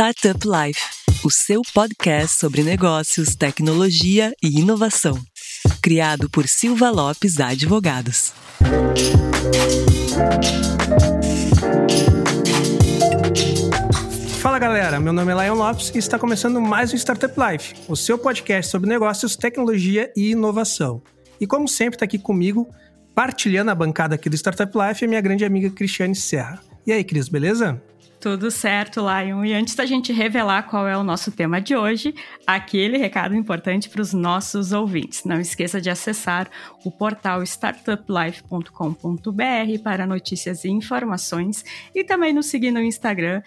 Startup Life, o seu podcast sobre negócios, tecnologia e inovação. Criado por Silva Lopes Advogados. Fala galera, meu nome é Lion Lopes e está começando mais um Startup Life, o seu podcast sobre negócios, tecnologia e inovação. E como sempre, está aqui comigo, partilhando a bancada aqui do Startup Life, a minha grande amiga Cristiane Serra. E aí, Cris, beleza? Tudo certo, Lion. E antes da gente revelar qual é o nosso tema de hoje, aquele recado importante para os nossos ouvintes. Não esqueça de acessar o portal startuplife.com.br para notícias e informações e também nos seguir no Instagram,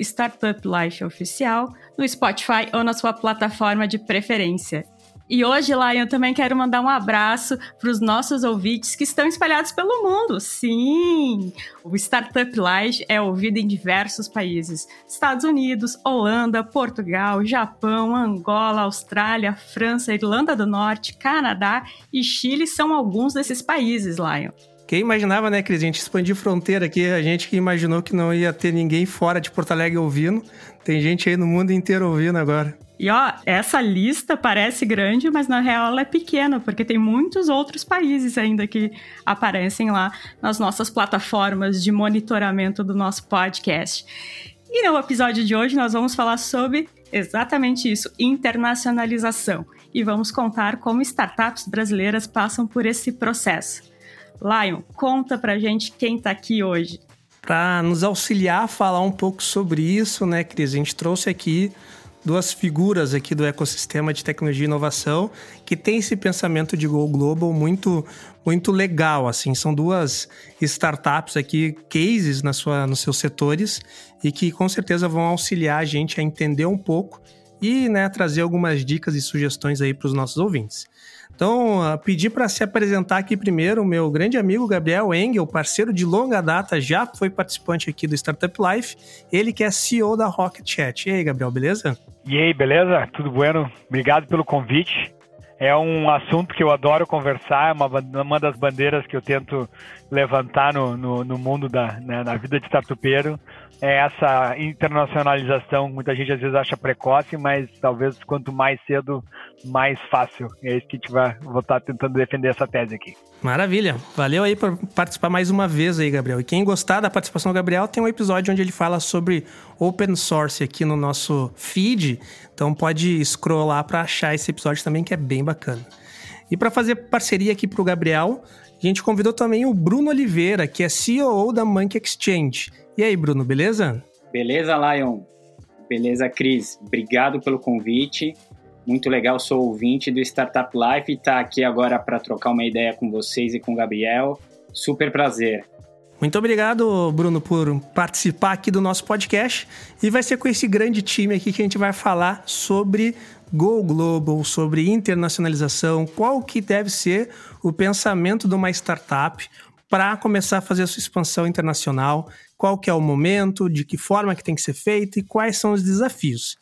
startuplifeoficial, no Spotify ou na sua plataforma de preferência. E hoje, Lion, também quero mandar um abraço para os nossos ouvintes que estão espalhados pelo mundo. Sim! O Startup Live é ouvido em diversos países: Estados Unidos, Holanda, Portugal, Japão, Angola, Austrália, França, Irlanda do Norte, Canadá e Chile são alguns desses países, Lion. Quem imaginava, né, Cris? A gente expandir fronteira aqui, a gente que imaginou que não ia ter ninguém fora de Porto Alegre ouvindo. Tem gente aí no mundo inteiro ouvindo agora. E ó, essa lista parece grande, mas na real ela é pequena, porque tem muitos outros países ainda que aparecem lá nas nossas plataformas de monitoramento do nosso podcast. E no episódio de hoje nós vamos falar sobre exatamente isso, internacionalização. E vamos contar como startups brasileiras passam por esse processo. Lion, conta pra gente quem tá aqui hoje. Para nos auxiliar a falar um pouco sobre isso, né, Cris? A gente trouxe aqui duas figuras aqui do ecossistema de tecnologia e inovação que tem esse pensamento de Go Global muito muito legal, assim, são duas startups aqui, cases na sua, nos seus setores e que com certeza vão auxiliar a gente a entender um pouco e né, trazer algumas dicas e sugestões aí para os nossos ouvintes. Então, uh, pedi para se apresentar aqui primeiro o meu grande amigo Gabriel Engel, parceiro de longa data, já foi participante aqui do Startup Life, ele que é CEO da Rocket Chat. E aí, Gabriel, beleza? E aí, beleza? Tudo bueno? Obrigado pelo convite. É um assunto que eu adoro conversar, é uma, uma das bandeiras que eu tento levantar no, no, no mundo da né, na vida de startupeiro é essa internacionalização. Muita gente às vezes acha precoce, mas talvez quanto mais cedo, mais fácil. É isso que a gente vai estar tentando defender essa tese aqui. Maravilha. Valeu aí por participar mais uma vez aí, Gabriel. E quem gostar da participação do Gabriel, tem um episódio onde ele fala sobre open source aqui no nosso feed. Então pode scrollar para achar esse episódio também, que é bem bacana. E para fazer parceria aqui para o Gabriel, a gente convidou também o Bruno Oliveira, que é CEO da Monkey Exchange. E aí, Bruno, beleza? Beleza, Lion. Beleza, Cris. Obrigado pelo convite. Muito legal, sou ouvinte do Startup Life e estar tá aqui agora para trocar uma ideia com vocês e com o Gabriel. Super prazer. Muito obrigado, Bruno, por participar aqui do nosso podcast. E vai ser com esse grande time aqui que a gente vai falar sobre Go Global, sobre internacionalização, qual que deve ser o pensamento de uma startup para começar a fazer a sua expansão internacional, qual que é o momento, de que forma que tem que ser feito e quais são os desafios.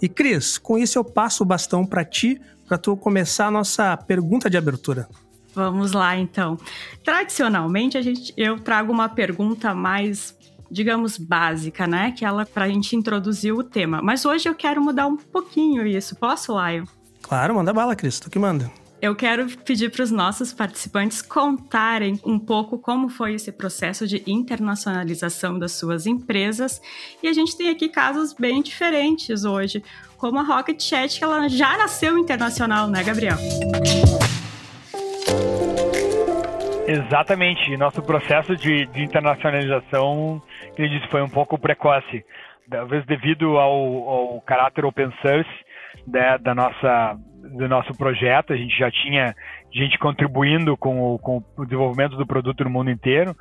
E Cris, com isso eu passo o bastão para ti, para tu começar a nossa pergunta de abertura. Vamos lá, então. Tradicionalmente, a gente, eu trago uma pergunta mais, digamos, básica, né? Que ela para a gente introduzir o tema. Mas hoje eu quero mudar um pouquinho isso. Posso, Lion? Claro, manda bala, Cris. Tu que manda. Eu quero pedir para os nossos participantes contarem um pouco como foi esse processo de internacionalização das suas empresas. E a gente tem aqui casos bem diferentes hoje, como a Rocket Chat, que ela já nasceu internacional, né, Gabriel? Exatamente. Nosso processo de, de internacionalização, ele disse, foi um pouco precoce. Talvez devido ao, ao caráter open source né, da nossa do nosso projeto, a gente já tinha gente contribuindo com o, com o desenvolvimento do produto no mundo inteiro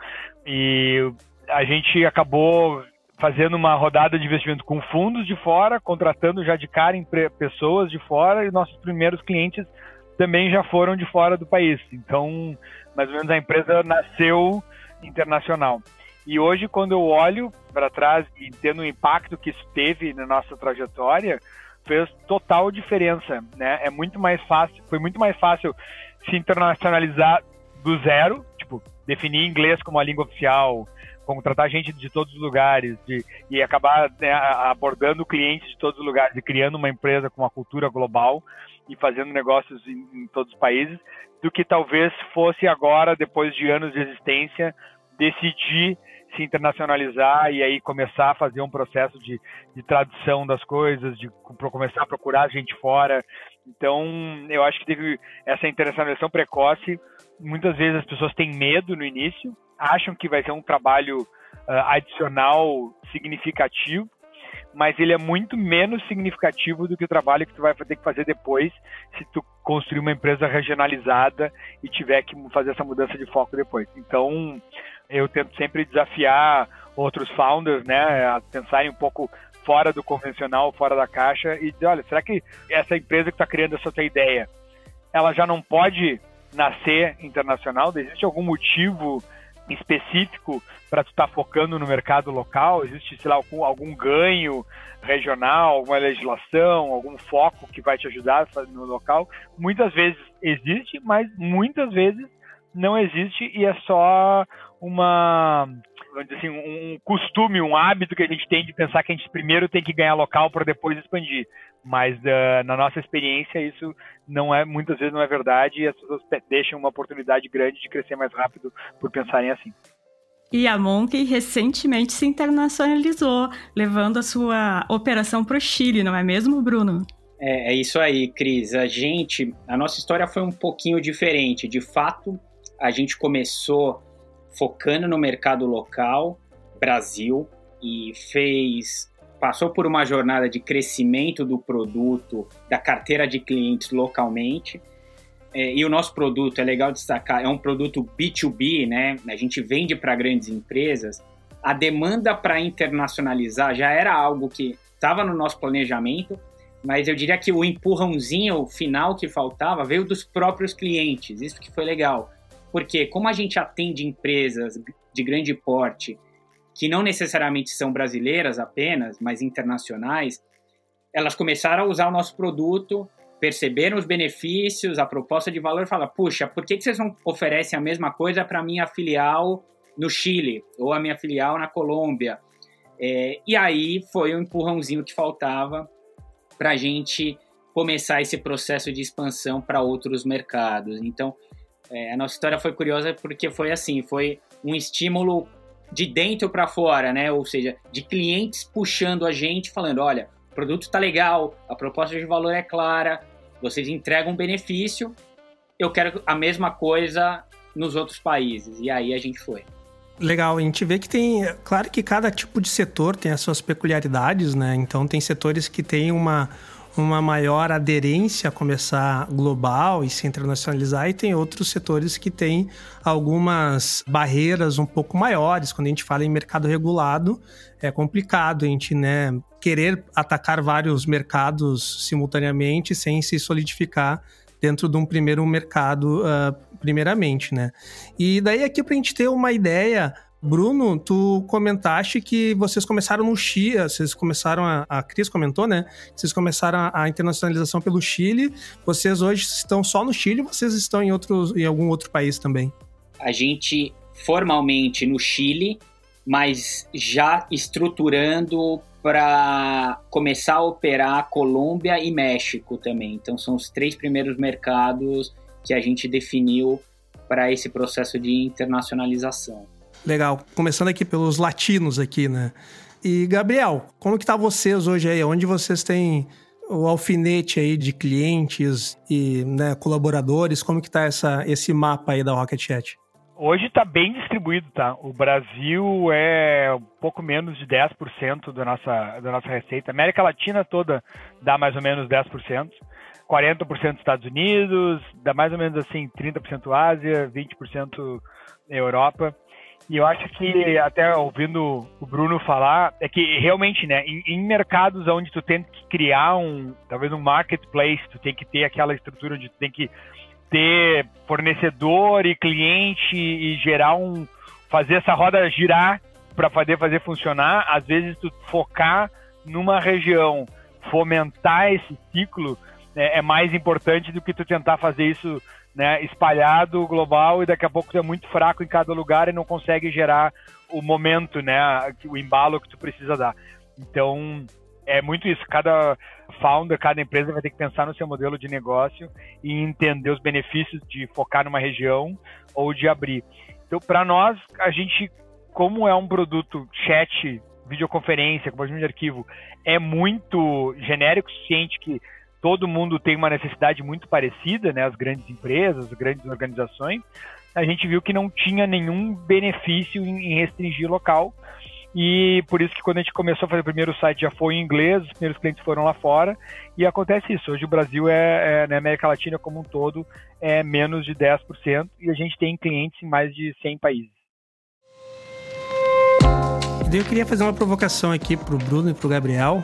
e a gente acabou fazendo uma rodada de investimento com fundos de fora, contratando já de cara pessoas de fora e nossos primeiros clientes também já foram de fora do país. Então, mais ou menos a empresa nasceu internacional. E hoje, quando eu olho para trás e tendo o impacto que isso teve na nossa trajetória, fez total diferença, né? É muito mais fácil, foi muito mais fácil se internacionalizar do zero, tipo, definir inglês como a língua oficial, contratar gente de todos os lugares de, e acabar né, abordando clientes de todos os lugares e criando uma empresa com uma cultura global e fazendo negócios em, em todos os países, do que talvez fosse agora, depois de anos de existência, decidir se internacionalizar e aí começar a fazer um processo de, de tradução das coisas, de começar a procurar gente fora. Então, eu acho que teve essa internacionalização precoce. Muitas vezes as pessoas têm medo no início, acham que vai ser um trabalho uh, adicional significativo, mas ele é muito menos significativo do que o trabalho que tu vai ter que fazer depois se tu construir uma empresa regionalizada e tiver que fazer essa mudança de foco depois. Então, eu tento sempre desafiar outros founders, né, a pensarem um pouco fora do convencional, fora da caixa e dizer, olha, será que essa empresa que está criando essa tua ideia, ela já não pode nascer internacional? Existe algum motivo específico para tu estar tá focando no mercado local? Existe, sei lá, algum, algum ganho regional, alguma legislação, algum foco que vai te ajudar no local? Muitas vezes existe, mas muitas vezes não existe e é só uma vamos dizer assim, um costume, um hábito que a gente tem de pensar que a gente primeiro tem que ganhar local para depois expandir. Mas uh, na nossa experiência isso não é muitas vezes não é verdade e as pessoas deixam uma oportunidade grande de crescer mais rápido por pensarem assim. E a Monkey recentemente se internacionalizou, levando a sua operação para o Chile, não é mesmo, Bruno? É, é isso aí, Cris. A gente, a nossa história foi um pouquinho diferente. De fato, a gente começou focando no mercado local, Brasil, e fez passou por uma jornada de crescimento do produto, da carteira de clientes localmente. É, e o nosso produto, é legal destacar, é um produto B2B, né? A gente vende para grandes empresas. A demanda para internacionalizar já era algo que estava no nosso planejamento, mas eu diria que o empurrãozinho final que faltava veio dos próprios clientes. Isso que foi legal. Porque como a gente atende empresas de grande porte que não necessariamente são brasileiras apenas, mas internacionais, elas começaram a usar o nosso produto, perceberam os benefícios, a proposta de valor, falaram: puxa, por que, vocês não oferecem a mesma coisa para minha filial no Chile ou a minha filial na Colômbia? É, e aí foi o um empurrãozinho que faltava para a gente começar esse processo de expansão para outros mercados. Então, é, a nossa história foi curiosa porque foi assim, foi um estímulo de dentro para fora, né? Ou seja, de clientes puxando a gente, falando, olha, o produto está legal, a proposta de valor é clara, vocês entregam um benefício, eu quero a mesma coisa nos outros países. E aí a gente foi. Legal, a gente vê que tem. Claro que cada tipo de setor tem as suas peculiaridades, né? Então tem setores que têm uma uma maior aderência a começar global e se internacionalizar, e tem outros setores que têm algumas barreiras um pouco maiores. Quando a gente fala em mercado regulado, é complicado a gente né, querer atacar vários mercados simultaneamente sem se solidificar dentro de um primeiro mercado, uh, primeiramente, né? E daí aqui para a gente ter uma ideia Bruno, tu comentaste que vocês começaram no Chile, vocês começaram, a, a Cris comentou, né? Vocês começaram a, a, internacionalização pelo Chile. Vocês hoje estão só no Chile vocês estão em, outros, em algum outro país também? A gente formalmente no Chile, mas já estruturando para começar a operar Colômbia e México também. Então são os três primeiros mercados que a gente definiu para esse processo de internacionalização. Legal. Começando aqui pelos latinos aqui, né? E, Gabriel, como que tá vocês hoje aí? Onde vocês têm o alfinete aí de clientes e né, colaboradores? Como que tá essa, esse mapa aí da Rocket Chat? Hoje está bem distribuído, tá? O Brasil é um pouco menos de 10% da nossa, da nossa receita. A América Latina toda dá mais ou menos 10%. 40% Estados Unidos, dá mais ou menos assim 30% Ásia, 20% Europa. E eu acho que, até ouvindo o Bruno falar, é que realmente, né, em, em, mercados onde tu tem que criar um, talvez um marketplace, tu tem que ter aquela estrutura onde tu tem que ter fornecedor e cliente e gerar um, fazer essa roda girar para poder fazer funcionar, às vezes tu focar numa região, fomentar esse ciclo, é, é mais importante do que tu tentar fazer isso né, espalhado global e daqui a pouco tu é muito fraco em cada lugar e não consegue gerar o momento, né, o embalo que tu precisa dar. Então, é muito isso. Cada founder, cada empresa vai ter que pensar no seu modelo de negócio e entender os benefícios de focar numa região ou de abrir. Então, para nós, a gente, como é um produto chat, videoconferência, compartilhamento de arquivo, é muito genérico, ciente que todo mundo tem uma necessidade muito parecida, né? As grandes empresas, as grandes organizações. A gente viu que não tinha nenhum benefício em restringir local. E por isso que quando a gente começou a fazer o primeiro site já foi em inglês, os primeiros clientes foram lá fora. E acontece isso. Hoje o Brasil é, é na América Latina como um todo, é menos de 10%. E a gente tem clientes em mais de 100 países. Eu queria fazer uma provocação aqui para o Bruno e para o Gabriel.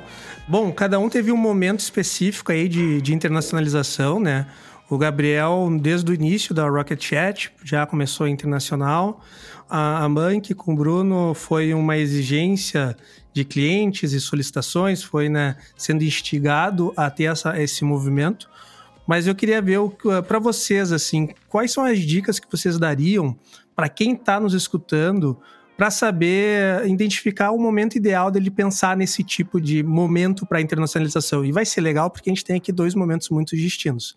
Bom, cada um teve um momento específico aí de, de internacionalização, né? O Gabriel, desde o início da Rocket Chat, já começou internacional. A, a Mank com o Bruno foi uma exigência de clientes e solicitações, foi né, sendo instigado a ter essa, esse movimento. Mas eu queria ver para vocês, assim, quais são as dicas que vocês dariam para quem está nos escutando para saber identificar o momento ideal dele pensar nesse tipo de momento para internacionalização. E vai ser legal porque a gente tem aqui dois momentos muito distintos.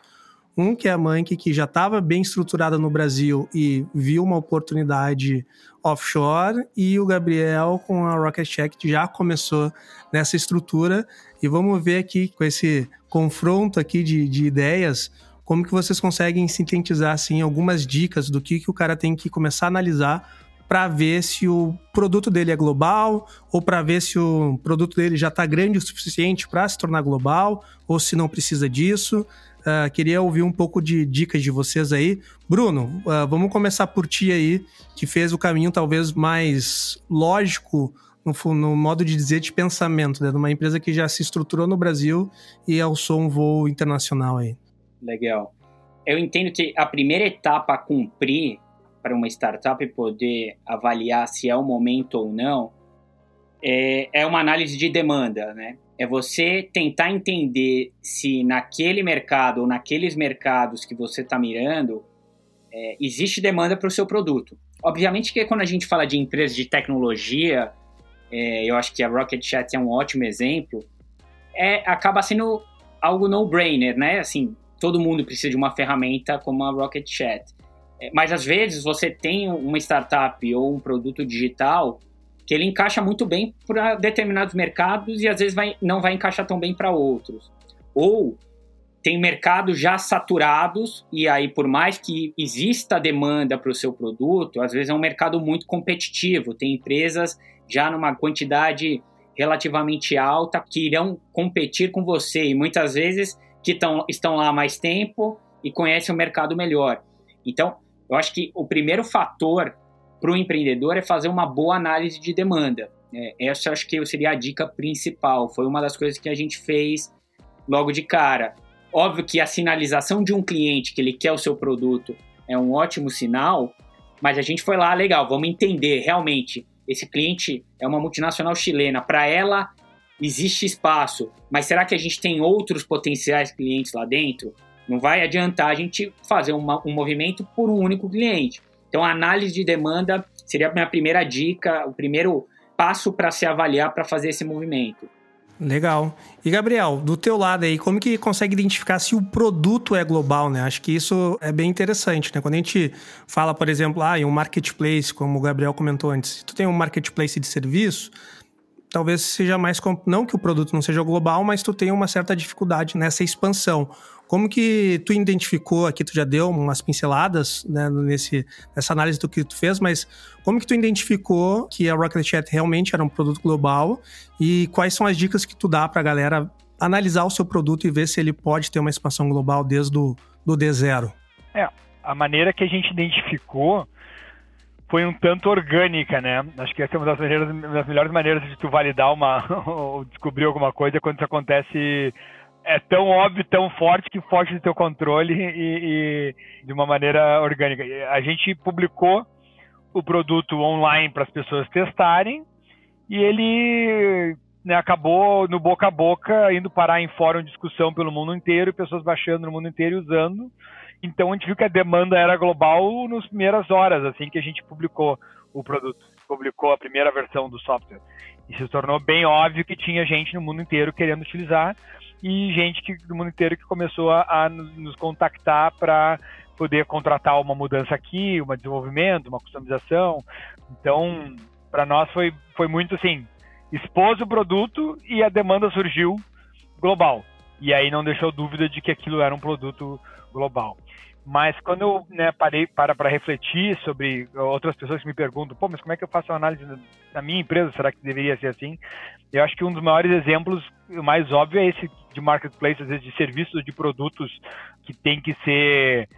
Um que é a Monkey, que já estava bem estruturada no Brasil e viu uma oportunidade offshore, e o Gabriel com a Rocket Check já começou nessa estrutura. E vamos ver aqui com esse confronto aqui de, de ideias como que vocês conseguem sintetizar assim algumas dicas do que, que o cara tem que começar a analisar para ver se o produto dele é global ou para ver se o produto dele já está grande o suficiente para se tornar global ou se não precisa disso. Uh, queria ouvir um pouco de dicas de vocês aí. Bruno, uh, vamos começar por ti aí, que fez o caminho talvez mais lógico no, no modo de dizer de pensamento, né? De uma empresa que já se estruturou no Brasil e alçou um voo internacional aí. Legal. Eu entendo que a primeira etapa a cumprir para uma startup poder avaliar se é o momento ou não, é, é uma análise de demanda, né? É você tentar entender se naquele mercado ou naqueles mercados que você está mirando é, existe demanda para o seu produto. Obviamente que quando a gente fala de empresas de tecnologia, é, eu acho que a Rocket Chat é um ótimo exemplo, é, acaba sendo algo no-brainer, né? Assim, todo mundo precisa de uma ferramenta como a Rocket Chat. É, mas às vezes você tem uma startup ou um produto digital que ele encaixa muito bem para determinados mercados e às vezes vai, não vai encaixar tão bem para outros. Ou tem mercados já saturados e aí por mais que exista demanda para o seu produto, às vezes é um mercado muito competitivo, tem empresas já numa quantidade relativamente alta que irão competir com você e muitas vezes que tão, estão lá há mais tempo e conhecem o mercado melhor. Então, eu acho que o primeiro fator para o empreendedor é fazer uma boa análise de demanda. É, essa acho que seria a dica principal. Foi uma das coisas que a gente fez logo de cara. Óbvio que a sinalização de um cliente que ele quer o seu produto é um ótimo sinal, mas a gente foi lá, legal, vamos entender realmente. Esse cliente é uma multinacional chilena, para ela existe espaço, mas será que a gente tem outros potenciais clientes lá dentro? Não vai adiantar a gente fazer uma, um movimento por um único cliente. Então, a análise de demanda seria a minha primeira dica, o primeiro passo para se avaliar para fazer esse movimento. Legal. E Gabriel, do teu lado aí, como que consegue identificar se o produto é global, né? Acho que isso é bem interessante, né? Quando a gente fala, por exemplo, ah, em um marketplace, como o Gabriel comentou antes, se tu tem um marketplace de serviço, talvez seja mais não que o produto não seja global, mas tu tenha uma certa dificuldade nessa expansão. Como que tu identificou, aqui tu já deu umas pinceladas né, nesse, nessa análise do que tu fez, mas como que tu identificou que a Rocket Chat realmente era um produto global e quais são as dicas que tu dá para a galera analisar o seu produto e ver se ele pode ter uma expansão global desde o do D0? É, a maneira que a gente identificou foi um tanto orgânica, né? Acho que essa é uma das, maneiras, das melhores maneiras de tu validar uma ou descobrir alguma coisa quando isso acontece é tão óbvio, tão forte que foge do teu controle e, e de uma maneira orgânica. A gente publicou o produto online para as pessoas testarem e ele né, acabou no boca a boca indo parar em fórum de discussão pelo mundo inteiro, pessoas baixando no mundo inteiro e usando. Então a gente viu que a demanda era global nas primeiras horas, assim que a gente publicou o produto, publicou a primeira versão do software. E se tornou bem óbvio que tinha gente no mundo inteiro querendo utilizar e gente que, do mundo inteiro que começou a, a nos contactar para poder contratar uma mudança aqui, um desenvolvimento, uma customização. Então, para nós foi, foi muito assim, expôs o produto e a demanda surgiu global. E aí não deixou dúvida de que aquilo era um produto global. Mas quando eu né, parei para para refletir sobre outras pessoas que me perguntam, pô, mas como é que eu faço uma análise na minha empresa? Será que deveria ser assim? Eu acho que um dos maiores exemplos, o mais óbvio, é esse de marketplace, às vezes de serviços, de produtos que tem que ser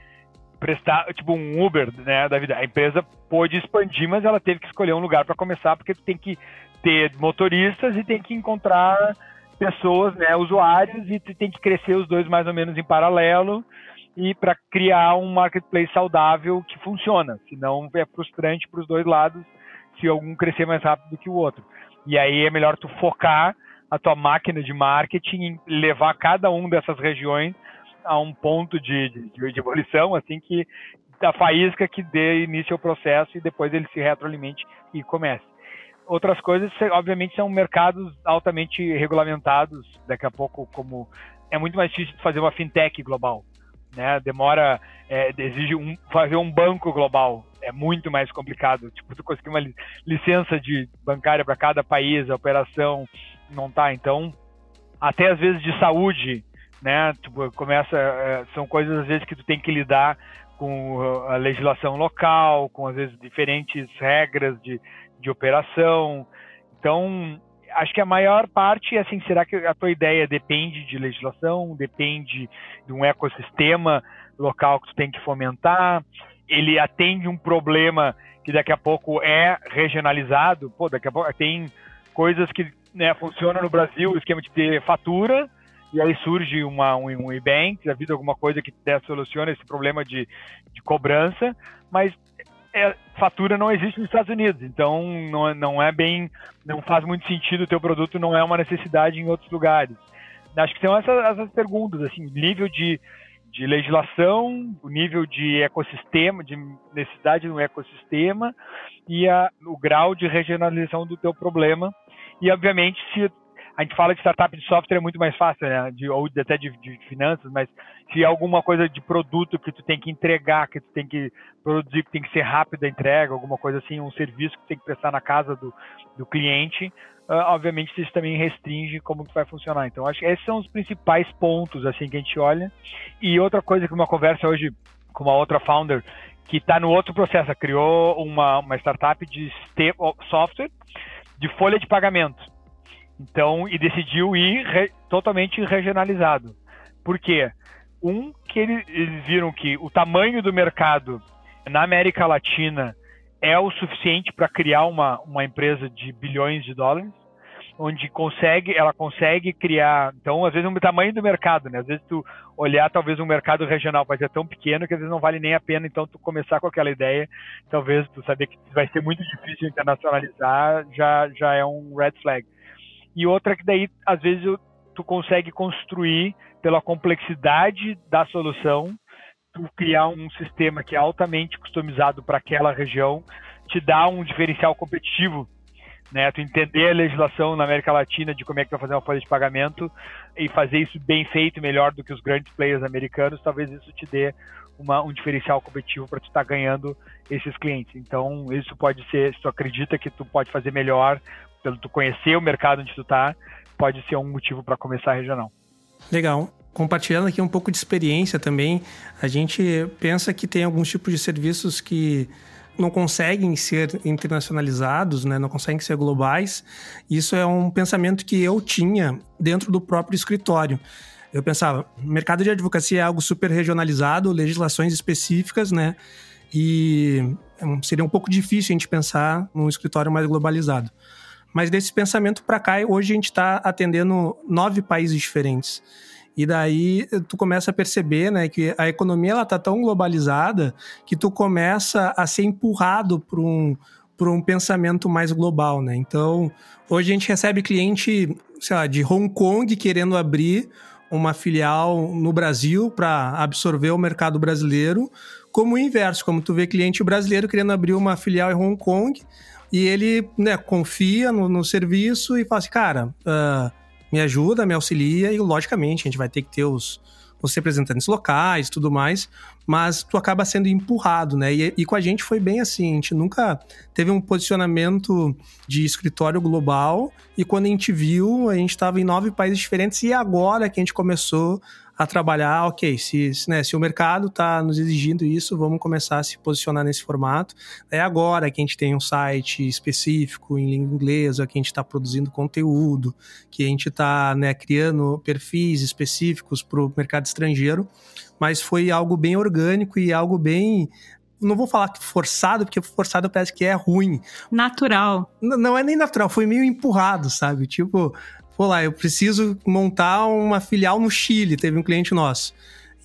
prestar, tipo um Uber, né, da vida. A empresa pôde expandir, mas ela teve que escolher um lugar para começar, porque tem que ter motoristas e tem que encontrar pessoas, né, usuários, e tem que crescer os dois mais ou menos em paralelo e para criar um marketplace saudável que funciona. Senão é frustrante para os dois lados se algum crescer mais rápido que o outro. E aí é melhor tu focar a tua máquina de marketing e levar cada um dessas regiões a um ponto de, de, de evolução, assim que a faísca que dê início ao processo e depois ele se retroalimente e comece. Outras coisas, obviamente, são mercados altamente regulamentados. Daqui a pouco, como é muito mais difícil fazer uma fintech global né? Demora, é, exige um, fazer um banco global, é muito mais complicado. Tipo, tu conseguir uma licença de bancária para cada país, a operação não tá. Então, até às vezes de saúde, né? Tipo, começa, é, são coisas às vezes que tu tem que lidar com a legislação local, com às vezes diferentes regras de, de operação. Então, acho que a maior parte é assim, será que a tua ideia depende de legislação, depende de um ecossistema local que tu tem que fomentar? Ele atende um problema que daqui a pouco é regionalizado? Pô, daqui a pouco tem coisas que né, funcionam no Brasil, o esquema de ter fatura, e aí surge uma, um, um e-bank, a vida alguma coisa que soluciona esse problema de, de cobrança, mas é, fatura não existe nos Estados Unidos, então não, não é bem, não faz muito sentido o teu produto, não é uma necessidade em outros lugares. Acho que são essas, essas perguntas, assim, nível de, de legislação, o nível de ecossistema, de necessidade no ecossistema e a, o grau de regionalização do teu problema. E, obviamente, se a gente fala de startup de software é muito mais fácil, né? De, ou até de, de, finanças, mas se é alguma coisa de produto que tu tem que entregar, que tu tem que produzir, que tem que ser rápido a entrega, alguma coisa assim, um serviço que tem que prestar na casa do, do cliente, uh, obviamente isso também restringe como que vai funcionar. Então, acho que esses são os principais pontos assim que a gente olha. E outra coisa que uma conversa hoje com uma outra founder que está no outro processo, criou uma, uma startup de software de folha de pagamento. Então, e decidiu ir re, totalmente regionalizado. Por quê? Um, que eles, eles viram que o tamanho do mercado na América Latina é o suficiente para criar uma, uma empresa de bilhões de dólares, onde consegue, ela consegue criar, então às vezes o tamanho do mercado, né? Às vezes tu olhar talvez um mercado regional vai ser tão pequeno que às vezes não vale nem a pena então tu começar com aquela ideia, talvez tu saber que vai ser muito difícil internacionalizar, já já é um red flag e outra que daí às vezes tu consegue construir pela complexidade da solução, tu criar um sistema que é altamente customizado para aquela região, te dá um diferencial competitivo, né? Tu entender a legislação na América Latina de como é que vai fazer uma folha de pagamento e fazer isso bem feito, melhor do que os grandes players americanos, talvez isso te dê uma, um diferencial competitivo para tu estar tá ganhando esses clientes. Então, isso pode ser, se tu acredita que tu pode fazer melhor, pelo tu conhecer o mercado onde tu tá, pode ser um motivo para começar regional. Legal. Compartilhando aqui um pouco de experiência também, a gente pensa que tem alguns tipos de serviços que não conseguem ser internacionalizados, né? não conseguem ser globais. Isso é um pensamento que eu tinha dentro do próprio escritório. Eu pensava, mercado de advocacia é algo super regionalizado, legislações específicas, né? E seria um pouco difícil a gente pensar num escritório mais globalizado. Mas desse pensamento para cá, hoje a gente está atendendo nove países diferentes. E daí tu começa a perceber, né, que a economia ela tá tão globalizada que tu começa a ser empurrado para um por um pensamento mais global, né? Então, hoje a gente recebe cliente, sei lá, de Hong Kong querendo abrir uma filial no Brasil para absorver o mercado brasileiro, como o inverso, como tu vê cliente brasileiro querendo abrir uma filial em Hong Kong e ele né, confia no, no serviço e fala assim, cara, uh, me ajuda, me auxilia e logicamente a gente vai ter que ter os, os representantes locais tudo mais, mas tu acaba sendo empurrado, né? E, e, com a gente foi bem assim, a gente nunca teve um posicionamento de escritório global e quando a gente viu, a gente estava em nove países diferentes e agora que a gente começou a trabalhar, ok, se, né, se o mercado está nos exigindo isso, vamos começar a se posicionar nesse formato. É agora que a gente tem um site específico em língua inglesa, que a gente está produzindo conteúdo, que a gente está né, criando perfis específicos para o mercado estrangeiro, mas foi algo bem orgânico e algo bem não vou falar forçado, porque forçado parece que é ruim. Natural. Não é nem natural, foi meio empurrado, sabe? Tipo, pô lá, eu preciso montar uma filial no Chile, teve um cliente nosso.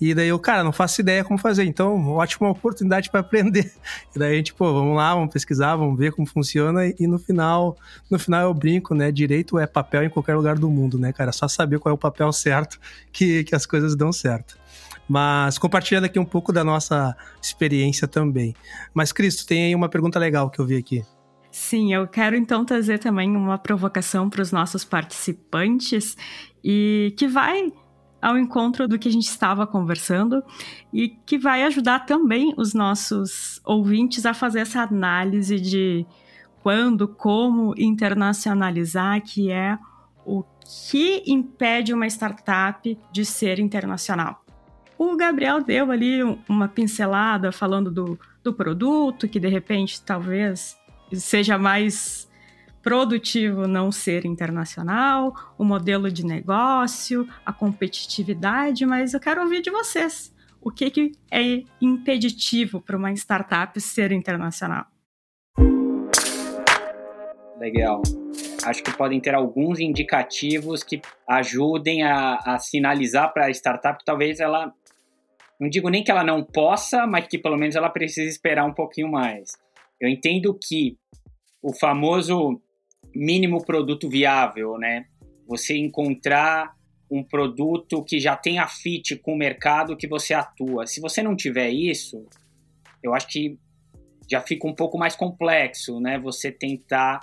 E daí eu, cara, não faço ideia como fazer. Então, ótima oportunidade para aprender. E daí a gente, pô, vamos lá, vamos pesquisar, vamos ver como funciona. E no final, no final eu brinco, né? Direito é papel em qualquer lugar do mundo, né, cara? Só saber qual é o papel certo que, que as coisas dão certo. Mas compartilhando aqui um pouco da nossa experiência também. Mas, Cristo, tem aí uma pergunta legal que eu vi aqui. Sim, eu quero então trazer também uma provocação para os nossos participantes e que vai ao encontro do que a gente estava conversando e que vai ajudar também os nossos ouvintes a fazer essa análise de quando, como internacionalizar, que é o que impede uma startup de ser internacional. O Gabriel deu ali uma pincelada falando do, do produto, que de repente talvez seja mais produtivo não ser internacional, o modelo de negócio, a competitividade, mas eu quero ouvir de vocês. O que, que é impeditivo para uma startup ser internacional? Legal. Acho que podem ter alguns indicativos que ajudem a, a sinalizar para a startup que talvez ela, não digo nem que ela não possa, mas que pelo menos ela precise esperar um pouquinho mais. Eu entendo que o famoso mínimo produto viável, né? Você encontrar um produto que já tenha fit com o mercado que você atua. Se você não tiver isso, eu acho que já fica um pouco mais complexo, né? Você tentar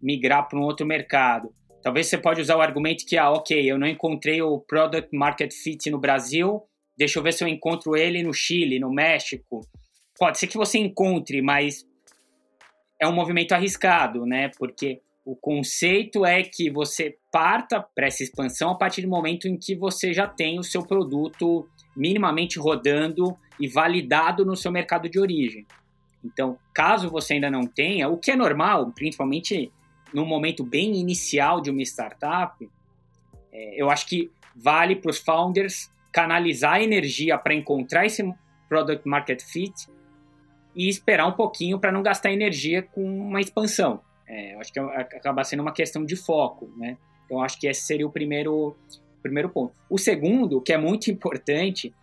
migrar para um outro mercado. Talvez você pode usar o argumento que, ah, ok, eu não encontrei o product market fit no Brasil, deixa eu ver se eu encontro ele no Chile, no México. Pode ser que você encontre, mas é um movimento arriscado, né? Porque o conceito é que você parta para essa expansão a partir do momento em que você já tem o seu produto minimamente rodando e validado no seu mercado de origem. Então, caso você ainda não tenha, o que é normal, principalmente no momento bem inicial de uma startup, é, eu acho que vale para os founders canalizar energia para encontrar esse product market fit e esperar um pouquinho para não gastar energia com uma expansão. É, eu acho que é, acaba sendo uma questão de foco, né? Então, acho que esse seria o primeiro, primeiro ponto. O segundo, que é muito importante,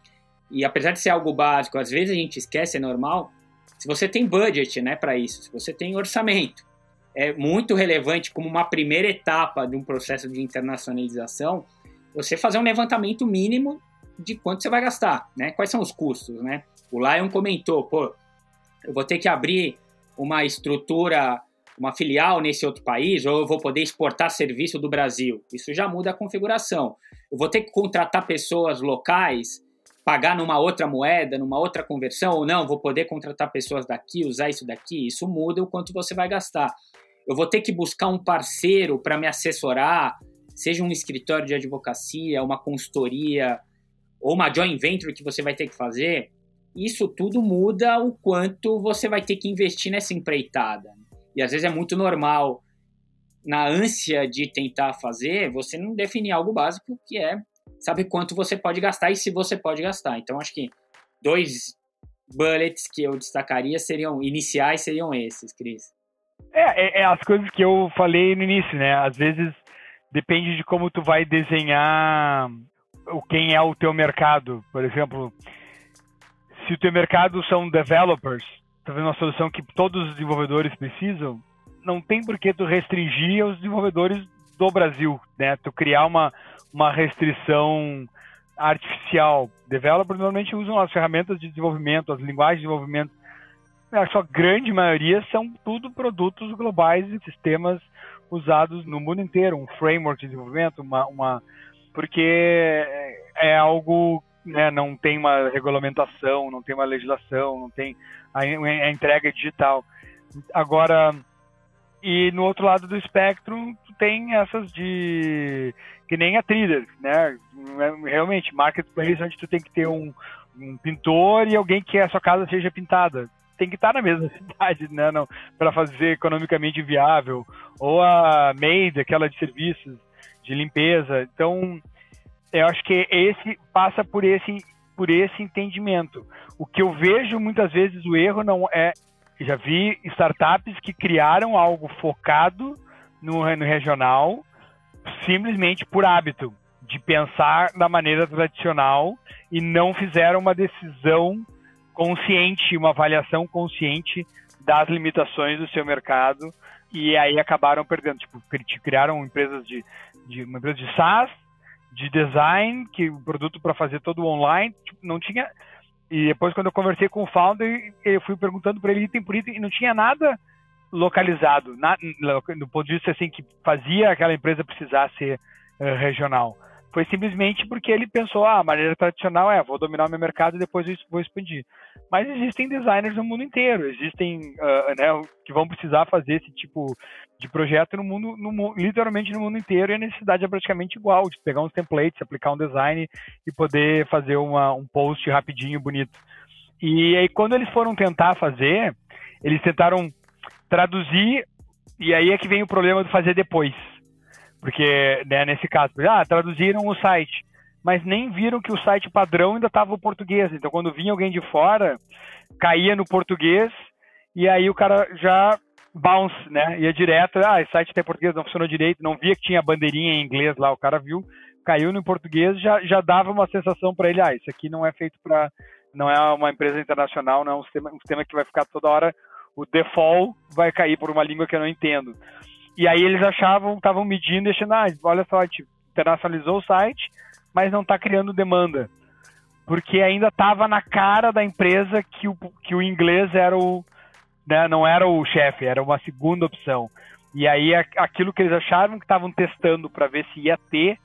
e apesar de ser algo básico, às vezes a gente esquece, é normal, se você tem budget né, para isso, se você tem orçamento, é muito relevante como uma primeira etapa de um processo de internacionalização, você fazer um levantamento mínimo de quanto você vai gastar, né? Quais são os custos, né? O Lion comentou, pô, eu vou ter que abrir uma estrutura, uma filial nesse outro país, ou eu vou poder exportar serviço do Brasil. Isso já muda a configuração. Eu vou ter que contratar pessoas locais, pagar numa outra moeda, numa outra conversão, ou não, vou poder contratar pessoas daqui, usar isso daqui. Isso muda o quanto você vai gastar. Eu vou ter que buscar um parceiro para me assessorar, seja um escritório de advocacia, uma consultoria, ou uma joint venture que você vai ter que fazer isso tudo muda o quanto você vai ter que investir nessa empreitada. E às vezes é muito normal, na ânsia de tentar fazer, você não definir algo básico que é saber quanto você pode gastar e se você pode gastar. Então acho que dois bullets que eu destacaria seriam iniciais seriam esses, Cris. É, é, é, as coisas que eu falei no início, né? Às vezes depende de como tu vai desenhar o quem é o teu mercado. Por exemplo, se o teu mercado são developers, talvez uma solução que todos os desenvolvedores precisam, não tem por que tu restringir os desenvolvedores do Brasil, né? Tu criar uma, uma restrição artificial. Developers normalmente usam as ferramentas de desenvolvimento, as linguagens de desenvolvimento. A sua grande maioria são tudo produtos globais e sistemas usados no mundo inteiro, um framework de desenvolvimento, uma, uma porque é algo, né, não tem uma regulamentação, não tem uma legislação, não tem a, a entrega digital. Agora, e no outro lado do espectro, tem essas de. que nem a Trader, né? Realmente, marketplace onde tu tem que ter um, um pintor e alguém que a sua casa seja pintada. Tem que estar na mesma cidade, né? Para fazer economicamente viável. Ou a maid, aquela de serviços de limpeza. Então, eu acho que esse passa por esse por esse entendimento. O que eu vejo muitas vezes o erro não é já vi startups que criaram algo focado no, no regional simplesmente por hábito de pensar da maneira tradicional e não fizeram uma decisão consciente, uma avaliação consciente das limitações do seu mercado e aí acabaram perdendo. Tipo, criaram empresas de, de uma empresa de SaaS, de design, que o produto para fazer todo online, tipo, não tinha e depois, quando eu conversei com o founder, eu fui perguntando para ele item por item e não tinha nada localizado, na, no ponto de vista assim, que fazia aquela empresa precisar ser uh, regional. Foi simplesmente porque ele pensou, ah, a maneira tradicional é, vou dominar o meu mercado e depois eu vou expandir. Mas existem designers no mundo inteiro, existem, uh, né, que vão precisar fazer esse tipo de projeto no mundo, no, literalmente no mundo inteiro, e a necessidade é praticamente igual, de pegar uns templates, aplicar um design e poder fazer uma, um post rapidinho, bonito. E aí, quando eles foram tentar fazer, eles tentaram traduzir, e aí é que vem o problema de fazer depois porque, né, nesse caso, ah, traduziram o site, mas nem viram que o site padrão ainda estava o português. Então, quando vinha alguém de fora, caía no português e aí o cara já bounce, né? Ia direto, ah, esse site tem português, não funcionou direito, não via que tinha bandeirinha em inglês lá, o cara viu, caiu no português, já, já dava uma sensação para ele, ah, isso aqui não é feito para, não é uma empresa internacional, não é um sistema, um sistema que vai ficar toda hora, o default vai cair por uma língua que eu não entendo. E aí eles achavam, estavam medindo e achando, ah, olha só, internacionalizou o site, mas não está criando demanda. Porque ainda estava na cara da empresa que o, que o inglês era o. Né, não era o chefe, era uma segunda opção. E aí aquilo que eles achavam que estavam testando para ver se ia ter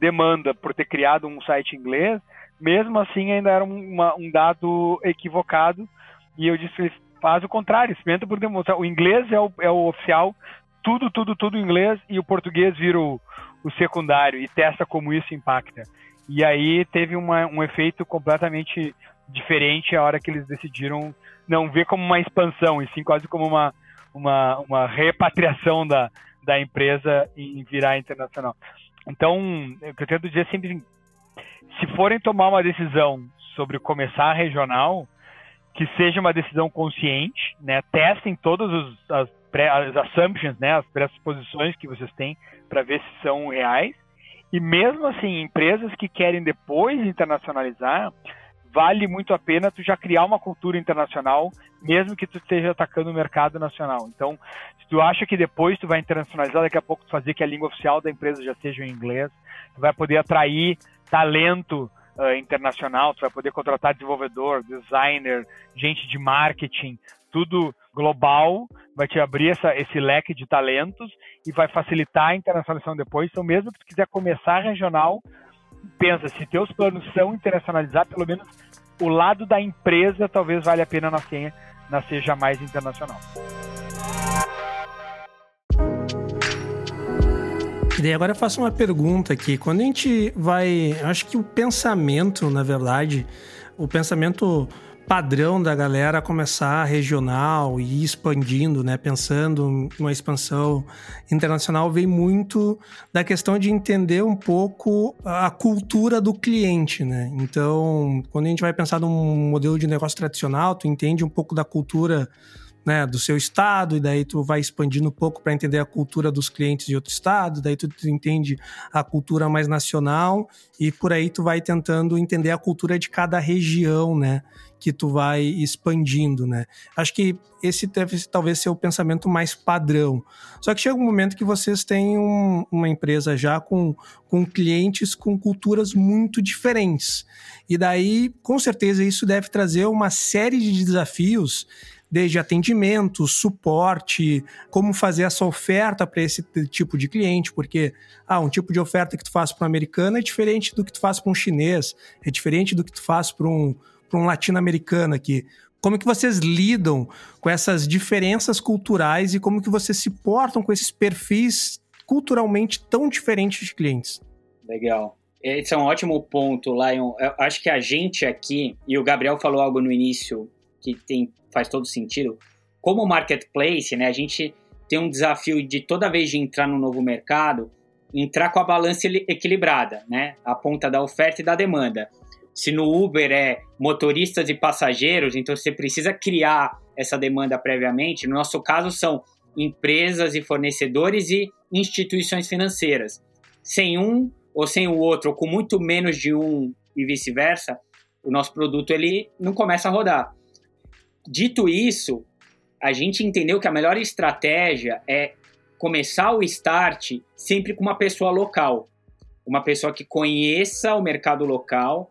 demanda por ter criado um site inglês, mesmo assim ainda era uma, um dado equivocado. E eu disse, faz o contrário, experimenta por demonstrar. O inglês é o, é o oficial, tudo, tudo, tudo em inglês e o português vira o, o secundário e testa como isso impacta. E aí teve uma, um efeito completamente diferente a hora que eles decidiram não ver como uma expansão, e sim quase como uma, uma, uma repatriação da, da empresa em virar internacional. Então, eu tento dizer sempre, se forem tomar uma decisão sobre começar regional, que seja uma decisão consciente, né? Testem todas as as assumptions, né, as pressuposições que vocês têm para ver se são reais. E mesmo assim, empresas que querem depois internacionalizar, vale muito a pena tu já criar uma cultura internacional, mesmo que tu esteja atacando o mercado nacional. Então, se tu acha que depois tu vai internacionalizar, daqui a pouco tu fazer que a língua oficial da empresa já seja o inglês, tu vai poder atrair talento uh, internacional, tu vai poder contratar desenvolvedor, designer, gente de marketing, tudo global, vai te abrir essa, esse leque de talentos e vai facilitar a internacionalização depois. Então, mesmo que tu quiser começar regional, pensa, se teus planos são internacionalizar, pelo menos o lado da empresa talvez valha a pena nascer, nascer jamais internacional. E daí agora eu faço uma pergunta aqui. Quando a gente vai. Acho que o pensamento, na verdade, o pensamento padrão da galera começar regional e ir expandindo, né? Pensando numa expansão internacional vem muito da questão de entender um pouco a cultura do cliente, né? Então, quando a gente vai pensar num modelo de negócio tradicional, tu entende um pouco da cultura né, do seu estado, e daí tu vai expandindo um pouco para entender a cultura dos clientes de outro estado, daí tu entende a cultura mais nacional, e por aí tu vai tentando entender a cultura de cada região, né? Que tu vai expandindo, né? Acho que esse deve talvez ser o pensamento mais padrão. Só que chega um momento que vocês têm um, uma empresa já com, com clientes com culturas muito diferentes. E daí, com certeza, isso deve trazer uma série de desafios desde atendimento, suporte, como fazer essa oferta para esse tipo de cliente, porque ah, um tipo de oferta que tu faz para um americano é diferente do que tu faz para um chinês, é diferente do que tu faz para um, um latino-americano aqui. Como que vocês lidam com essas diferenças culturais e como que vocês se portam com esses perfis culturalmente tão diferentes de clientes? Legal. Esse é um ótimo ponto, Lion. Eu acho que a gente aqui, e o Gabriel falou algo no início que tem faz todo sentido. Como marketplace, né, a gente tem um desafio de toda vez de entrar no novo mercado, entrar com a balança equilibrada, né? A ponta da oferta e da demanda. Se no Uber é motoristas e passageiros, então você precisa criar essa demanda previamente. No nosso caso, são empresas e fornecedores e instituições financeiras. Sem um ou sem o outro, ou com muito menos de um e vice-versa, o nosso produto ele não começa a rodar. Dito isso, a gente entendeu que a melhor estratégia é começar o start sempre com uma pessoa local. Uma pessoa que conheça o mercado local,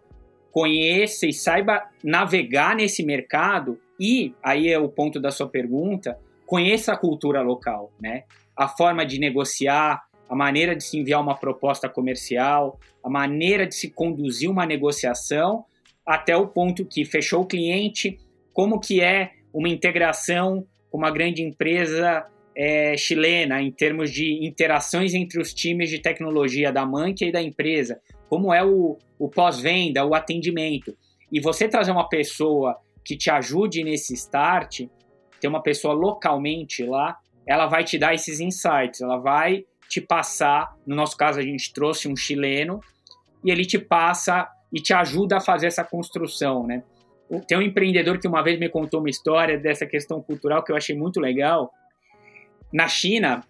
conheça e saiba navegar nesse mercado e, aí é o ponto da sua pergunta, conheça a cultura local, né? A forma de negociar, a maneira de se enviar uma proposta comercial, a maneira de se conduzir uma negociação, até o ponto que fechou o cliente, como que é uma integração com uma grande empresa é, chilena em termos de interações entre os times de tecnologia da Mankia e da empresa, como é o, o pós-venda, o atendimento. E você trazer uma pessoa que te ajude nesse start, ter uma pessoa localmente lá, ela vai te dar esses insights, ela vai te passar, no nosso caso a gente trouxe um chileno, e ele te passa e te ajuda a fazer essa construção, né? Tem um empreendedor que uma vez me contou uma história dessa questão cultural que eu achei muito legal. Na China,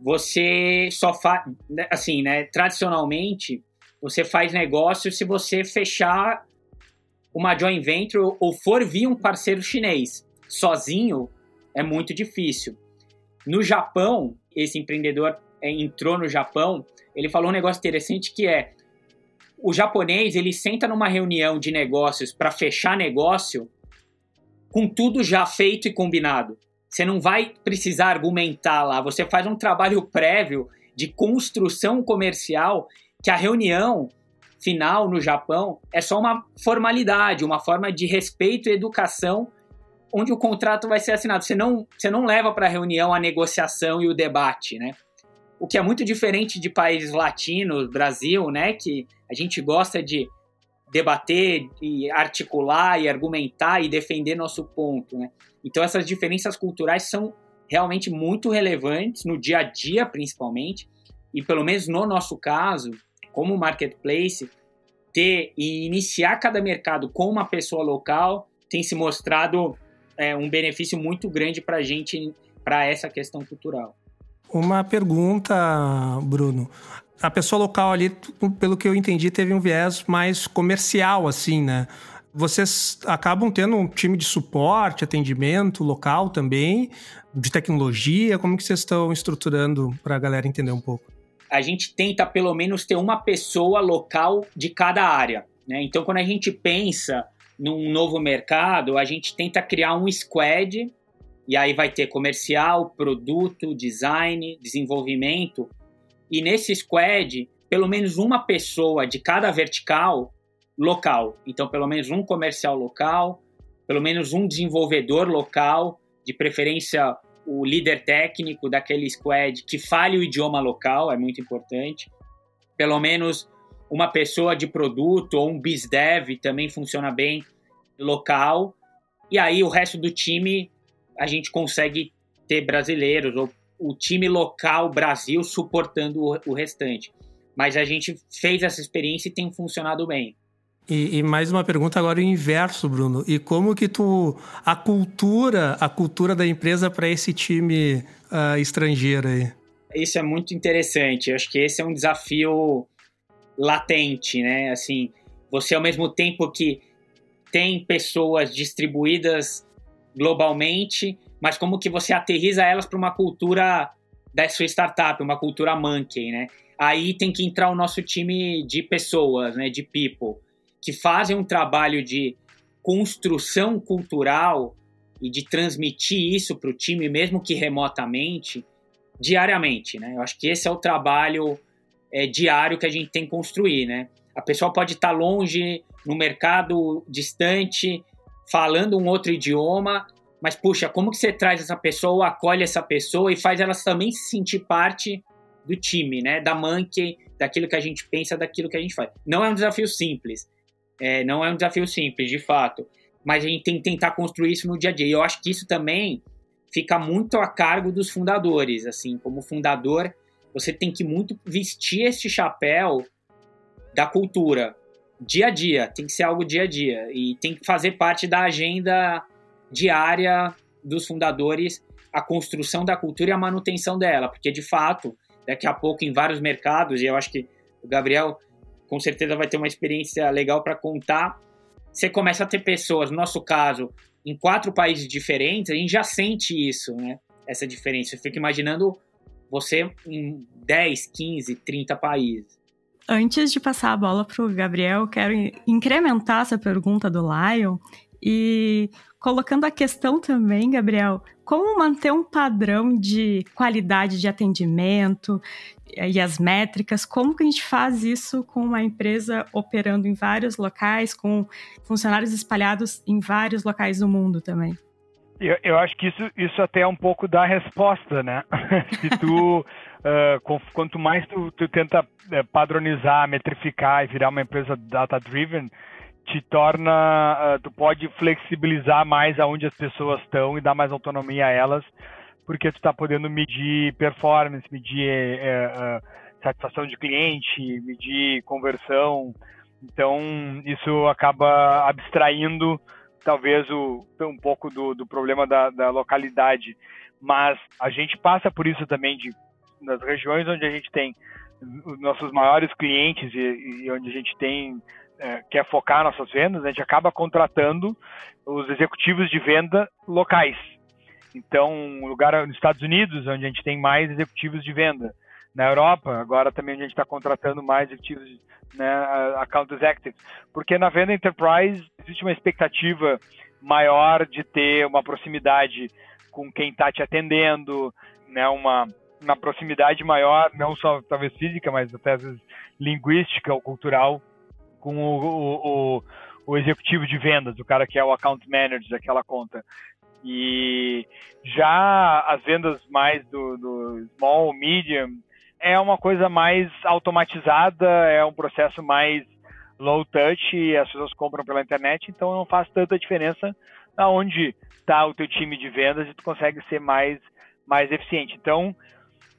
você só faz, assim, né, tradicionalmente, você faz negócio se você fechar uma joint venture ou for via um parceiro chinês. Sozinho é muito difícil. No Japão, esse empreendedor é, entrou no Japão, ele falou um negócio interessante que é o japonês ele senta numa reunião de negócios para fechar negócio com tudo já feito e combinado. Você não vai precisar argumentar lá, você faz um trabalho prévio de construção comercial que a reunião final no Japão é só uma formalidade, uma forma de respeito e educação onde o contrato vai ser assinado. Você não, você não leva para a reunião a negociação e o debate, né? O que é muito diferente de países latinos, Brasil, né, que a gente gosta de debater e articular e argumentar e defender nosso ponto, né? Então essas diferenças culturais são realmente muito relevantes no dia a dia, principalmente, e pelo menos no nosso caso, como marketplace, ter e iniciar cada mercado com uma pessoa local tem se mostrado é, um benefício muito grande para a gente, para essa questão cultural. Uma pergunta, Bruno. A pessoa local ali, pelo que eu entendi, teve um viés mais comercial, assim, né? Vocês acabam tendo um time de suporte, atendimento local também, de tecnologia? Como que vocês estão estruturando para a galera entender um pouco? A gente tenta pelo menos ter uma pessoa local de cada área. Né? Então, quando a gente pensa num novo mercado, a gente tenta criar um squad e aí vai ter comercial, produto, design, desenvolvimento. E nesse squad, pelo menos uma pessoa de cada vertical local. Então, pelo menos um comercial local, pelo menos um desenvolvedor local, de preferência o líder técnico daquele squad que fale o idioma local, é muito importante. Pelo menos uma pessoa de produto ou um BizDev também funciona bem local. E aí o resto do time a gente consegue ter brasileiros ou o time local Brasil suportando o, o restante. Mas a gente fez essa experiência e tem funcionado bem. E, e, mais uma pergunta agora o inverso, Bruno. E como que tu a cultura, a cultura da empresa para esse time uh, estrangeiro aí? Isso é muito interessante. Eu acho que esse é um desafio latente, né? Assim, você ao mesmo tempo que tem pessoas distribuídas globalmente, mas como que você aterriza elas para uma cultura da sua startup, uma cultura monkey, né? Aí tem que entrar o nosso time de pessoas, né, de people, que fazem um trabalho de construção cultural e de transmitir isso para o time, mesmo que remotamente, diariamente, né? Eu acho que esse é o trabalho é, diário que a gente tem que construir, né? A pessoa pode estar longe, no mercado distante, falando um outro idioma, mas puxa, como que você traz essa pessoa, acolhe essa pessoa e faz ela também se sentir parte do time, né? Da monkey, daquilo que a gente pensa, daquilo que a gente faz. Não é um desafio simples. É, não é um desafio simples, de fato. Mas a gente tem que tentar construir isso no dia a dia. E eu acho que isso também fica muito a cargo dos fundadores. Assim, como fundador, você tem que muito vestir este chapéu da cultura dia a dia. Tem que ser algo dia a dia. E tem que fazer parte da agenda diária dos fundadores a construção da cultura e a manutenção dela, porque de fato, daqui a pouco em vários mercados, e eu acho que o Gabriel com certeza vai ter uma experiência legal para contar. Você começa a ter pessoas, no nosso caso, em quatro países diferentes, a gente já sente isso, né? Essa diferença. Você fica imaginando você em 10, 15, 30 países. Antes de passar a bola para o Gabriel, quero incrementar essa pergunta do Lion e colocando a questão também, Gabriel, como manter um padrão de qualidade de atendimento e as métricas, como que a gente faz isso com uma empresa operando em vários locais, com funcionários espalhados em vários locais do mundo também? Eu, eu acho que isso, isso até é um pouco da resposta, né? Se tu, uh, quanto mais tu, tu tenta eh, padronizar, metrificar e virar uma empresa data-driven, te torna, uh, tu pode flexibilizar mais aonde as pessoas estão e dar mais autonomia a elas, porque tu está podendo medir performance, medir uh, satisfação de cliente, medir conversão. Então, isso acaba abstraindo talvez o, um pouco do, do problema da, da, localidade. Mas a gente passa por isso também de, nas regiões onde a gente tem os nossos maiores clientes e, e onde a gente tem é, quer focar nossas vendas, a gente acaba contratando os executivos de venda locais. Então, um lugar nos Estados Unidos, onde a gente tem mais executivos de venda. Na Europa, agora também a gente está contratando mais executivos, né, account executives. Porque na venda enterprise existe uma expectativa maior de ter uma proximidade com quem está te atendendo, né, uma, uma proximidade maior, não só talvez física, mas até às vezes linguística ou cultural com o, o, o, o executivo de vendas, o cara que é o account manager daquela conta. E já as vendas mais do, do small, medium, é uma coisa mais automatizada, é um processo mais low touch, as pessoas compram pela internet, então não faz tanta diferença aonde está o teu time de vendas e tu consegue ser mais, mais eficiente. Então,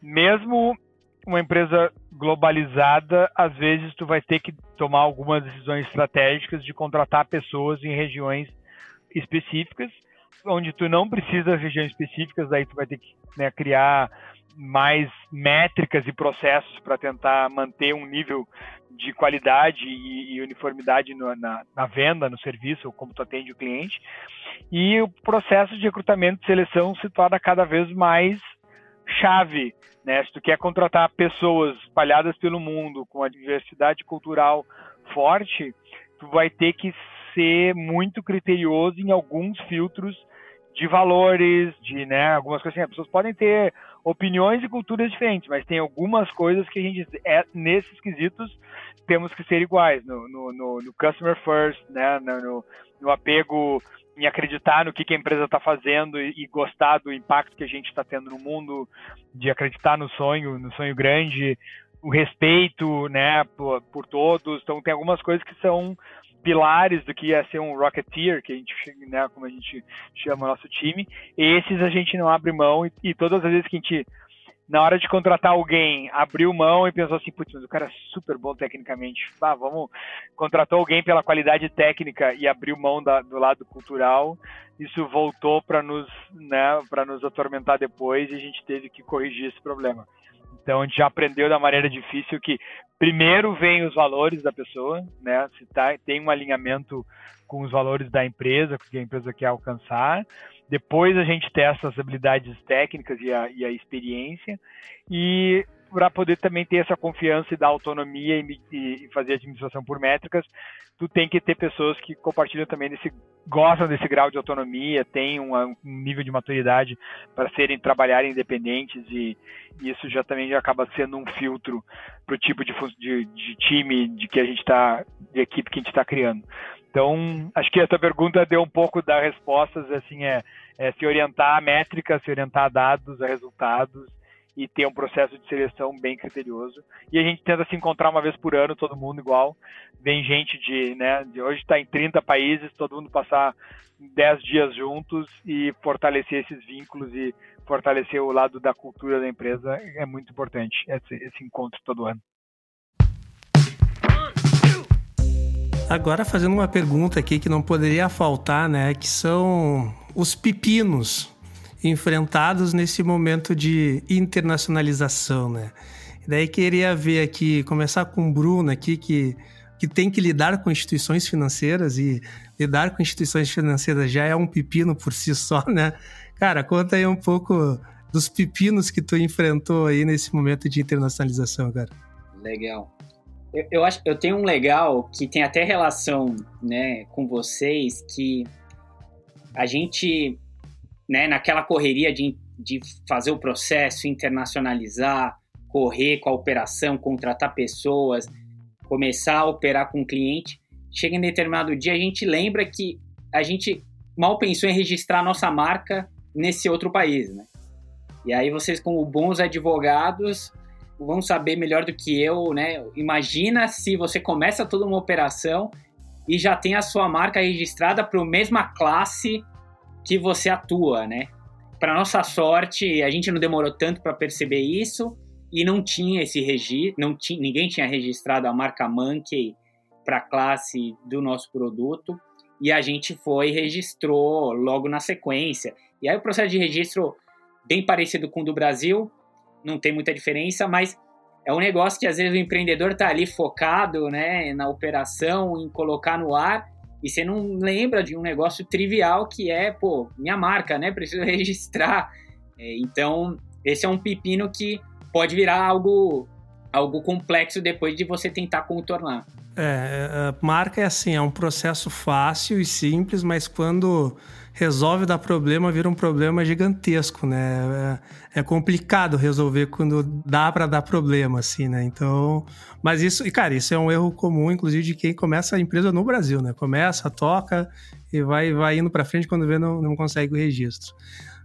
mesmo uma empresa globalizada, às vezes tu vai ter que tomar algumas decisões estratégicas de contratar pessoas em regiões específicas, onde tu não precisa de regiões específicas, daí tu vai ter que né, criar mais métricas e processos para tentar manter um nível de qualidade e, e uniformidade no, na, na, venda, no serviço, ou como tu atende o cliente. E o processo de recrutamento e seleção se torna cada vez mais chave, né? Se tu quer contratar pessoas espalhadas pelo mundo com a diversidade cultural forte, tu vai ter que ser muito criterioso em alguns filtros de valores, de, né, algumas coisas assim. As pessoas podem ter opiniões e culturas diferentes, mas tem algumas coisas que a gente, é, nesses quesitos, temos que ser iguais. No, no, no, no customer first, né, no, no apego em acreditar no que, que a empresa está fazendo e, e, gostar do impacto que a gente está tendo no mundo, de acreditar no sonho, no sonho grande, o respeito, né, por, por todos. Então tem algumas coisas que são pilares do que ia ser um Rocketeer, que a gente, né, como a gente chama o nosso time. Esses a gente não abre mão e, e todas as vezes que a gente na hora de contratar alguém, abriu mão e pensou assim, putz, mas o cara é super bom tecnicamente. Ah, vamos. Contratou alguém pela qualidade técnica e abriu mão da, do lado cultural. Isso voltou para nos, né, para nos atormentar depois e a gente teve que corrigir esse problema. Então a gente já aprendeu da maneira difícil que primeiro vem os valores da pessoa, né? Se tá, tem um alinhamento com os valores da empresa, que a empresa quer alcançar. Depois a gente testa as habilidades técnicas e a, e a experiência. E para poder também ter essa confiança e dar autonomia e, e, fazer administração por métricas, tu tem que ter pessoas que compartilham também desse, gostam desse grau de autonomia, têm um, um nível de maturidade para serem trabalhar independentes e, e, isso já também já acaba sendo um filtro para o tipo de, de, de, time de que a gente está, de equipe que a gente está criando. Então, acho que essa pergunta deu um pouco das respostas, assim, é, é se orientar a métricas, se orientar a dados, a resultados e ter um processo de seleção bem criterioso. E a gente tenta se encontrar uma vez por ano, todo mundo igual. Vem gente de, né, de hoje está em 30 países, todo mundo passar 10 dias juntos e fortalecer esses vínculos e fortalecer o lado da cultura da empresa é muito importante, esse, esse encontro todo ano. Agora fazendo uma pergunta aqui que não poderia faltar, né, que são os pepinos enfrentados nesse momento de internacionalização, né? Daí queria ver aqui, começar com o Bruno aqui, que, que tem que lidar com instituições financeiras e lidar com instituições financeiras já é um pepino por si só, né? Cara, conta aí um pouco dos pepinos que tu enfrentou aí nesse momento de internacionalização, cara. Legal. Eu, eu, acho, eu tenho um legal que tem até relação, né, com vocês, que a gente, né, naquela correria de, de fazer o processo, internacionalizar, correr com a operação, contratar pessoas, começar a operar com o cliente, chega em determinado dia, a gente lembra que a gente mal pensou em registrar nossa marca nesse outro país, né? E aí vocês, como bons advogados, vão saber melhor do que eu, né? Imagina se você começa toda uma operação e já tem a sua marca registrada para a mesma classe que você atua, né? Para nossa sorte, a gente não demorou tanto para perceber isso e não tinha esse registro, não tinha, ninguém tinha registrado a marca Monkey para a classe do nosso produto e a gente foi e registrou logo na sequência. E aí o processo de registro bem parecido com o do Brasil, não tem muita diferença, mas é um negócio que às vezes o empreendedor está ali focado né, na operação, em colocar no ar, e você não lembra de um negócio trivial que é, pô, minha marca, né? Preciso registrar. É, então, esse é um pepino que pode virar algo, algo complexo depois de você tentar contornar. É, a marca é assim, é um processo fácil e simples, mas quando resolve dar problema, vira um problema gigantesco, né? É, é complicado resolver quando dá para dar problema, assim, né? Então, mas isso, e cara, isso é um erro comum, inclusive, de quem começa a empresa no Brasil, né? Começa, toca e vai, vai indo para frente quando vê não, não consegue o registro.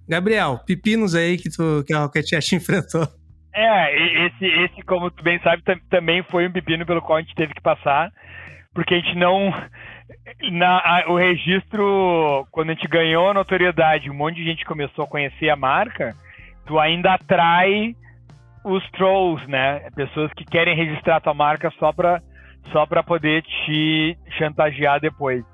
Gabriel, pepinos aí que, tu, que a Rocket enfrentou. É, esse, esse, como tu bem sabe, também foi um pepino pelo qual a gente teve que passar, porque a gente não na, a, o registro, quando a gente ganhou a notoriedade, um monte de gente começou a conhecer a marca, tu ainda atrai os trolls, né? Pessoas que querem registrar tua marca só para só para poder te chantagear depois.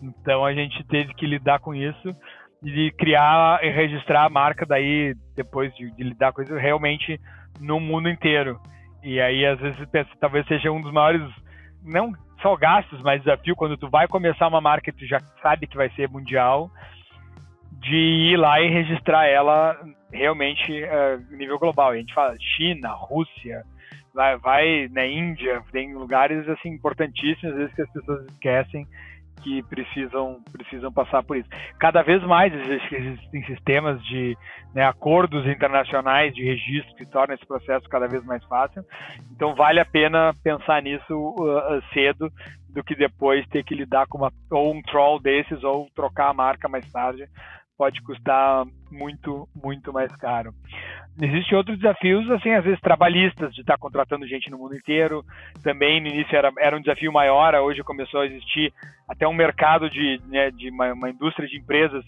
Então a gente teve que lidar com isso e criar e registrar a marca daí depois de, de lidar com isso realmente no mundo inteiro. E aí às vezes talvez seja um dos maiores não só gastos, mas desafio quando tu vai começar uma marca e tu já sabe que vai ser mundial, de ir lá e registrar ela realmente uh, nível global. A gente fala China, Rússia, vai, vai na né, Índia, tem lugares assim importantíssimos, às vezes que as pessoas esquecem que precisam precisam passar por isso. Cada vez mais existem sistemas de né, acordos internacionais de registro que tornam esse processo cada vez mais fácil. Então vale a pena pensar nisso uh, cedo do que depois ter que lidar com uma, ou um troll desses ou trocar a marca mais tarde pode custar muito, muito mais caro. Existem outros desafios, assim, às vezes trabalhistas, de estar contratando gente no mundo inteiro. Também no início era, era um desafio maior, hoje começou a existir até um mercado de, né, de uma, uma indústria de empresas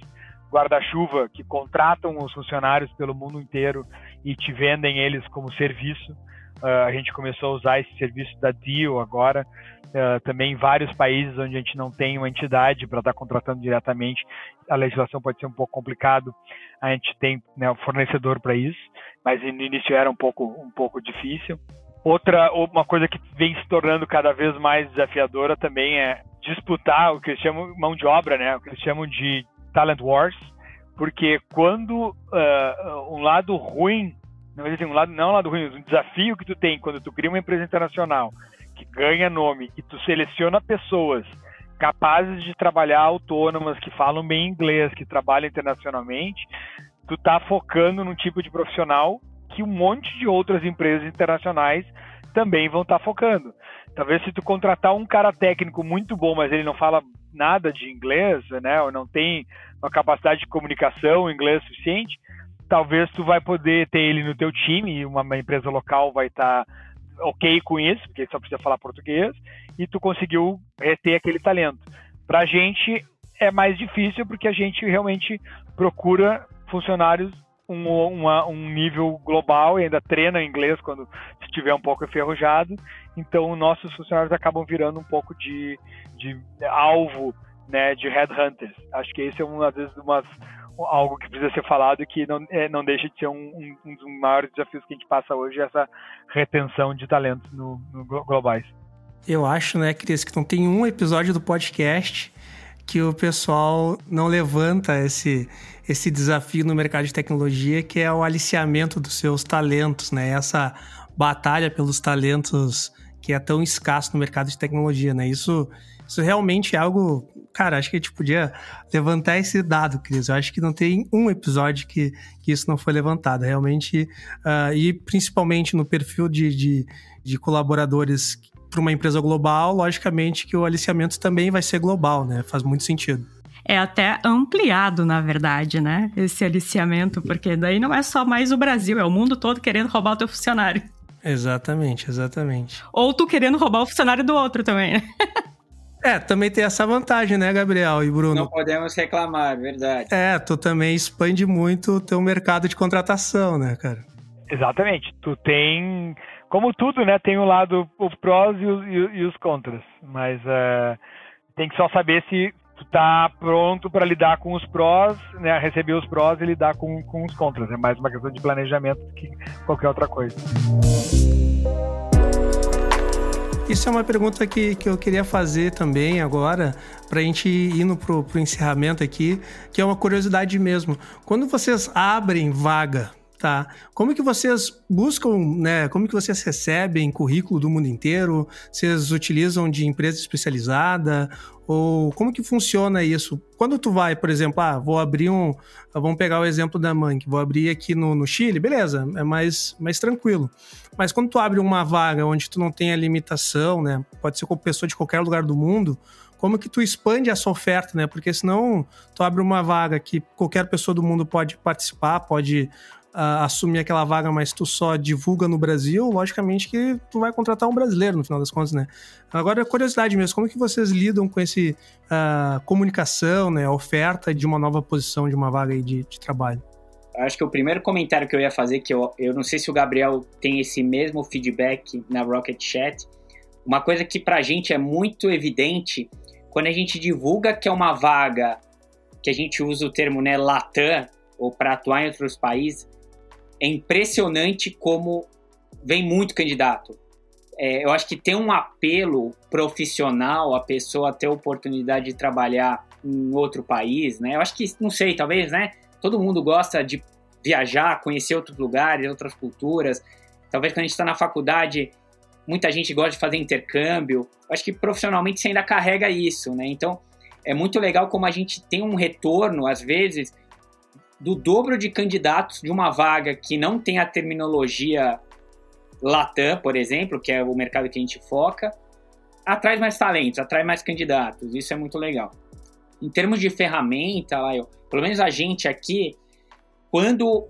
guarda-chuva que contratam os funcionários pelo mundo inteiro e te vendem eles como serviço. Uh, a gente começou a usar esse serviço da Deal agora, uh, também em vários países onde a gente não tem uma entidade para estar tá contratando diretamente, a legislação pode ser um pouco complicado, a gente tem né, um fornecedor para isso, mas no início era um pouco, um pouco difícil. Outra, uma coisa que vem se tornando cada vez mais desafiadora também é disputar o que eles chamam mão de obra, né? O que eles chamam de talent wars, porque quando uh, um lado ruim, não assim, um lado não um lado ruim, um desafio que tu tem quando tu cria uma empresa internacional que ganha nome e tu seleciona pessoas capazes de trabalhar autônomas, que falam bem inglês, que trabalham internacionalmente, tu tá focando num tipo de profissional que um monte de outras empresas internacionais também vão estar tá focando. Talvez se tu contratar um cara técnico muito bom, mas ele não fala nada de inglês, né, ou não tem uma capacidade de comunicação inglês suficiente, talvez tu vai poder ter ele no teu time e uma, empresa local vai estar tá ok com isso, porque só precisa falar português, e tu conseguiu reter aquele talento. Para a gente é mais difícil porque a gente realmente procura funcionários um, uma, um nível global e ainda treina inglês quando estiver um pouco enferrujado. Então, nossos funcionários acabam virando um pouco de, de alvo né, de headhunters. Acho que esse é uma vezes umas, algo que precisa ser falado e que não, é, não deixa de ser um, um, um, dos maiores desafios que a gente passa hoje, essa retenção de talentos no, no globais. Eu acho, né, Cris, que não tem um episódio do podcast que o pessoal não levanta esse, esse desafio no mercado de tecnologia, que é o aliciamento dos seus talentos, né? Essa batalha pelos talentos que é tão escasso no mercado de tecnologia, né? Isso, isso realmente é algo. Cara, acho que a gente podia levantar esse dado, Cris. Eu acho que não tem um episódio que, que isso não foi levantado. Realmente, uh, e principalmente no perfil de, de, de colaboradores para uma empresa global, logicamente que o aliciamento também vai ser global, né? Faz muito sentido. É até ampliado, na verdade, né? Esse aliciamento, porque daí não é só mais o Brasil, é o mundo todo querendo roubar o teu funcionário. Exatamente, exatamente. Ou tu querendo roubar o funcionário do outro também, né? É, também tem essa vantagem, né, Gabriel e Bruno? Não podemos reclamar, verdade. É, tu também expande muito o teu mercado de contratação, né, cara? Exatamente. Tu tem como tudo, né, tem o um lado, os prós e os, e os contras, mas uh, tem que só saber se tu tá pronto para lidar com os prós, né, receber os prós e lidar com, com os contras. É mais uma questão de planejamento do que qualquer outra coisa. Isso é uma pergunta que, que eu queria fazer também agora, para a gente ir indo pro, pro encerramento aqui, que é uma curiosidade mesmo. Quando vocês abrem vaga Tá. Como que vocês buscam, né? Como que vocês recebem currículo do mundo inteiro? Vocês utilizam de empresa especializada? Ou como que funciona isso? Quando tu vai, por exemplo, ah, vou abrir um. Vamos pegar o exemplo da que vou abrir aqui no, no Chile, beleza, é mais, mais tranquilo. Mas quando tu abre uma vaga onde tu não tem a limitação, né? Pode ser com pessoa de qualquer lugar do mundo, como que tu expande essa oferta, né? Porque senão tu abre uma vaga que qualquer pessoa do mundo pode participar, pode uh, assumir aquela vaga, mas tu só divulga no Brasil, logicamente que tu vai contratar um brasileiro no final das contas, né? Agora, curiosidade mesmo, como que vocês lidam com esse uh, comunicação, né, oferta de uma nova posição, de uma vaga de, de trabalho? Acho que o primeiro comentário que eu ia fazer, que eu, eu não sei se o Gabriel tem esse mesmo feedback na Rocket Chat, uma coisa que pra gente é muito evidente, quando a gente divulga que é uma vaga, que a gente usa o termo né, Latam, ou para atuar em outros países, é impressionante como vem muito candidato. É, eu acho que tem um apelo profissional a pessoa ter oportunidade de trabalhar em outro país, né? Eu acho que, não sei, talvez, né? Todo mundo gosta de viajar, conhecer outros lugares, outras culturas. Talvez quando a gente está na faculdade, muita gente gosta de fazer intercâmbio. Acho que profissionalmente você ainda carrega isso, né? Então, é muito legal como a gente tem um retorno, às vezes, do dobro de candidatos de uma vaga que não tem a terminologia Latam, por exemplo, que é o mercado que a gente foca, atrai mais talentos, atrai mais candidatos. Isso é muito legal. Em termos de ferramenta, pelo menos a gente aqui, quando,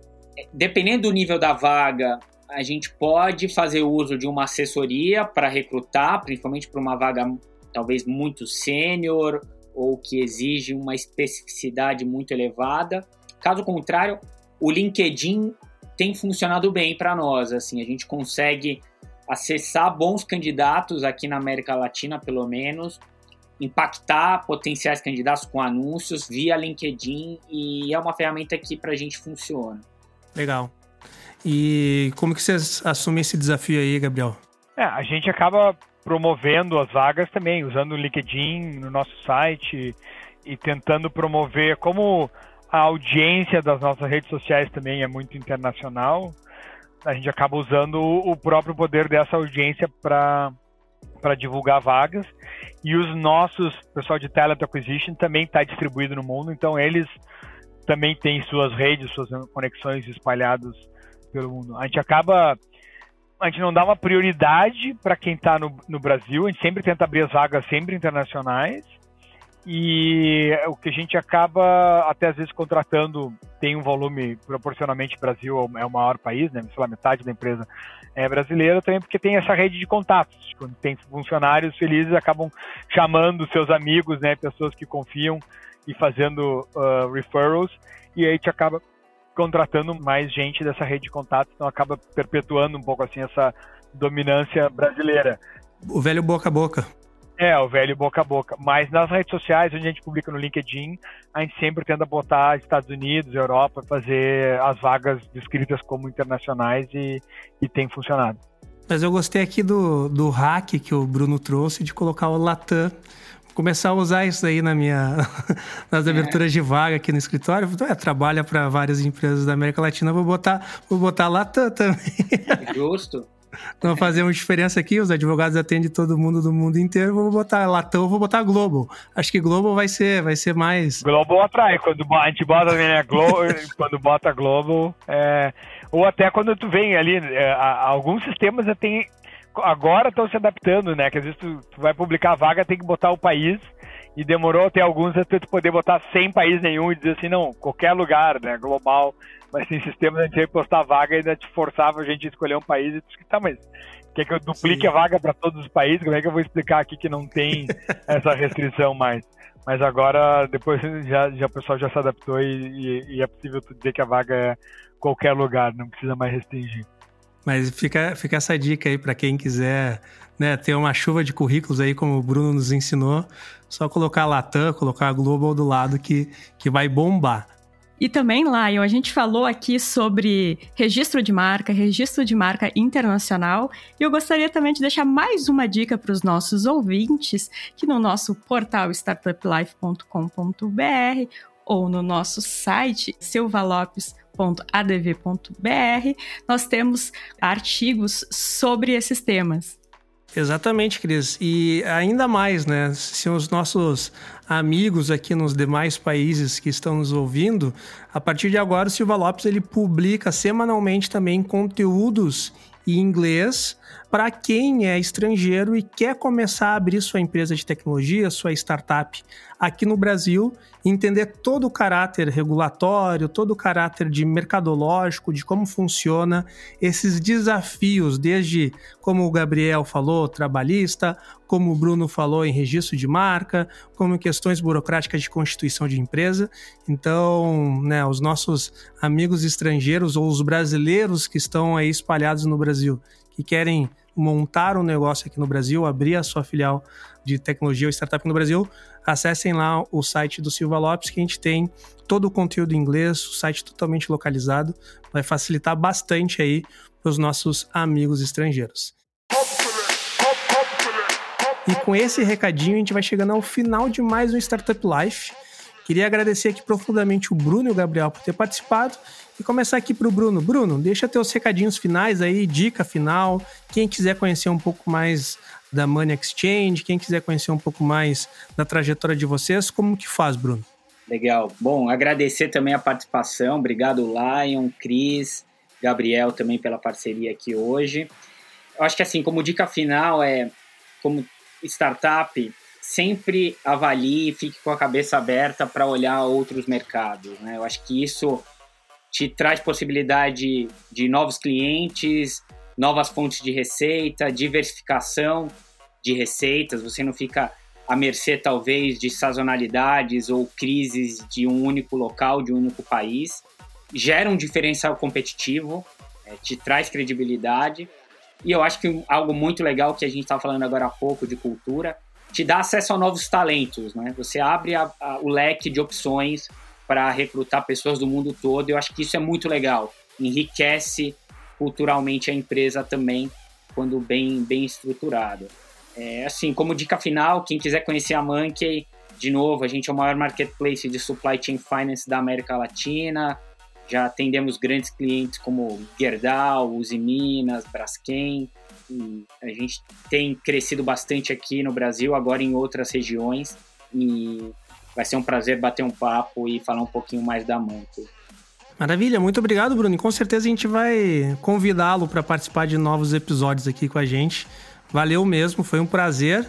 dependendo do nível da vaga, a gente pode fazer uso de uma assessoria para recrutar, principalmente para uma vaga talvez muito sênior ou que exige uma especificidade muito elevada. Caso contrário, o LinkedIn tem funcionado bem para nós. Assim, a gente consegue acessar bons candidatos aqui na América Latina, pelo menos, impactar potenciais candidatos com anúncios via LinkedIn e é uma ferramenta que para a gente funciona. Legal. E como que vocês assumem esse desafio aí, Gabriel? É, a gente acaba promovendo as vagas também, usando o LinkedIn no nosso site e tentando promover como a audiência das nossas redes sociais também é muito internacional, a gente acaba usando o próprio poder dessa audiência para para divulgar vagas. E os nossos pessoal de talent acquisition também está distribuído no mundo, então eles também têm suas redes, suas conexões espalhadas pelo mundo. A gente acaba a gente não dá uma prioridade para quem está no, no Brasil, a gente sempre tenta abrir as vagas sempre internacionais e o que a gente acaba até às vezes contratando tem um volume proporcionalmente Brasil é o maior país, né? Sei lá, metade da empresa é brasileira também porque tem essa rede de contatos. Quando tem funcionários felizes acabam chamando seus amigos, né? Pessoas que confiam e fazendo uh, referrals e aí gente acaba contratando mais gente dessa rede de contatos, então acaba perpetuando um pouco assim essa dominância brasileira. O velho boca a boca. É, o velho boca a boca. Mas nas redes sociais, onde a gente publica no LinkedIn, a gente sempre tenta botar Estados Unidos, Europa, fazer as vagas descritas como internacionais e, e tem funcionado. Mas eu gostei aqui do, do hack que o Bruno trouxe de colocar o Latam. Vou começar a usar isso aí na minha, nas aberturas de vaga aqui no escritório. É, trabalha para várias empresas da América Latina, vou botar, vou botar Latam também. Justo. Então fazemos diferença aqui, os advogados atendem todo mundo do mundo inteiro, vou botar Latão, vou botar Global. Acho que Global vai ser, vai ser mais. Global atrai, quando a gente bota né, Global, quando bota Global, é, ou até quando tu vem ali, é, alguns sistemas já tem, agora estão se adaptando, né? Que às vezes tu, tu, vai publicar a vaga, tem que botar o país, e demorou até alguns até tu poder botar sem país nenhum e dizer assim, não, qualquer lugar, né? Global mas tem sistemas a gente ia postar vaga e ainda te forçava a gente a escolher um país e tu disse, tá, mas quer que eu duplique Sim. a vaga para todos os países? Como é que eu vou explicar aqui que não tem essa restrição mais? Mas agora, depois já, já o pessoal já se adaptou e, e, e é possível tu dizer que a vaga é qualquer lugar, não precisa mais restringir. Mas fica, fica essa dica aí para quem quiser né, ter uma chuva de currículos aí, como o Bruno nos ensinou. Só colocar a Latam, colocar a Global do lado que, que vai bombar. E também, Lion, a gente falou aqui sobre registro de marca, registro de marca internacional, e eu gostaria também de deixar mais uma dica para os nossos ouvintes, que no nosso portal startuplife.com.br ou no nosso site silvalopes.adv.br, nós temos artigos sobre esses temas. Exatamente, Cris. E ainda mais, né? Se os nossos amigos aqui nos demais países que estão nos ouvindo, a partir de agora o Silva Lopes ele publica semanalmente também conteúdos em inglês para quem é estrangeiro e quer começar a abrir sua empresa de tecnologia, sua startup aqui no Brasil, entender todo o caráter regulatório, todo o caráter de mercadológico, de como funciona esses desafios, desde como o Gabriel falou, trabalhista, como o Bruno falou em registro de marca, como em questões burocráticas de constituição de empresa. Então, né, os nossos amigos estrangeiros ou os brasileiros que estão aí espalhados no Brasil, que querem montar um negócio aqui no Brasil, abrir a sua filial de tecnologia ou startup no Brasil, acessem lá o site do Silva Lopes, que a gente tem todo o conteúdo em inglês, o site totalmente localizado, vai facilitar bastante aí para os nossos amigos estrangeiros. E com esse recadinho, a gente vai chegando ao final de mais um Startup Life. Queria agradecer aqui profundamente o Bruno e o Gabriel por ter participado. E começar aqui para o Bruno. Bruno, deixa teus recadinhos finais aí, dica final. Quem quiser conhecer um pouco mais da Money Exchange, quem quiser conhecer um pouco mais da trajetória de vocês, como que faz, Bruno? Legal. Bom, agradecer também a participação. Obrigado, Lion, Cris, Gabriel também pela parceria aqui hoje. Eu acho que assim, como dica final é como startup, sempre avalie e fique com a cabeça aberta para olhar outros mercados. Né? Eu acho que isso te traz possibilidade de novos clientes, novas fontes de receita, diversificação de receitas. Você não fica à mercê, talvez, de sazonalidades ou crises de um único local, de um único país. gera um diferencial competitivo, é, te traz credibilidade. E eu acho que algo muito legal que a gente estava falando agora há pouco de cultura, te dá acesso a novos talentos, né? Você abre a, a, o leque de opções para recrutar pessoas do mundo todo. Eu acho que isso é muito legal. Enriquece culturalmente a empresa também, quando bem, bem estruturado. É, assim, como dica final, quem quiser conhecer a Monkey, de novo, a gente é o maior marketplace de supply chain finance da América Latina. Já atendemos grandes clientes como Gerdau, Uzi Minas, Braskem. E a gente tem crescido bastante aqui no Brasil, agora em outras regiões. E vai ser um prazer bater um papo e falar um pouquinho mais da Monkey. Maravilha, muito obrigado, Bruno. E com certeza a gente vai convidá-lo para participar de novos episódios aqui com a gente. Valeu mesmo, foi um prazer.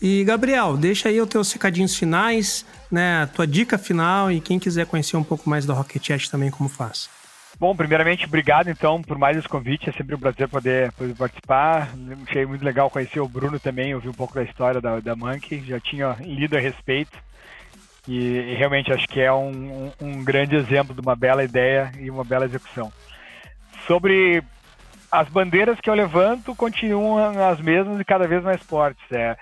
E Gabriel, deixa aí os teus recadinhos finais, né, a tua dica final e quem quiser conhecer um pouco mais da Rocket Chat também como faz. Bom, primeiramente, obrigado então por mais esse convite. É sempre um prazer poder, poder participar. Achei muito legal conhecer o Bruno também, ouvir um pouco da história da, da Monkey. Já tinha lido a respeito. E, e realmente acho que é um, um, um, grande exemplo de uma bela ideia e uma bela execução. Sobre as bandeiras que eu levanto, continuam as mesmas e cada vez mais fortes. É,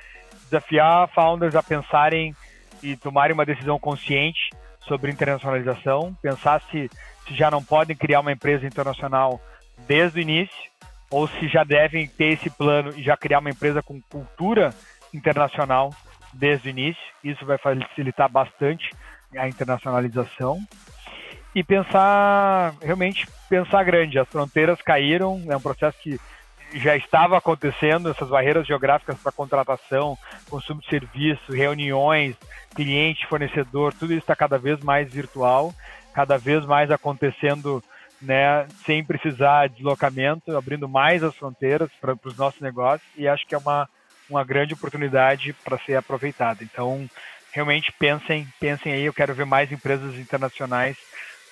desafiar founders a pensarem e tomarem uma decisão consciente sobre internacionalização, pensar se, se já não podem criar uma empresa internacional desde o início, ou se já devem ter esse plano e já criar uma empresa com cultura internacional desde o início. Isso vai facilitar bastante a internacionalização. E pensar, realmente pensar grande. As fronteiras caíram, é um processo que já estava acontecendo, essas barreiras geográficas para contratação, consumo de serviço, reuniões, cliente, fornecedor, tudo isso está cada vez mais virtual, cada vez mais acontecendo né, sem precisar de deslocamento, abrindo mais as fronteiras para os nossos negócios e acho que é uma, uma grande oportunidade para ser aproveitada. Então, realmente pensem, pensem aí, eu quero ver mais empresas internacionais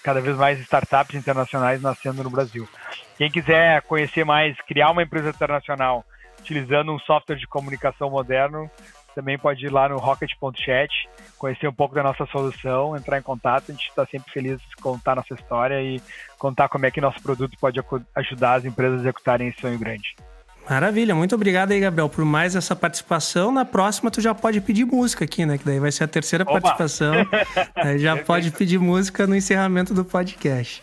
cada vez mais startups internacionais nascendo no Brasil. Quem quiser conhecer mais, criar uma empresa internacional utilizando um software de comunicação moderno, também pode ir lá no rocket.chat, conhecer um pouco da nossa solução, entrar em contato. A gente está sempre feliz de contar nossa história e contar como é que nosso produto pode ajudar as empresas a executarem esse sonho grande. Maravilha, muito obrigado aí, Gabriel, por mais essa participação. Na próxima, tu já pode pedir música aqui, né? Que daí vai ser a terceira Oba. participação. aí já pode pedir música no encerramento do podcast.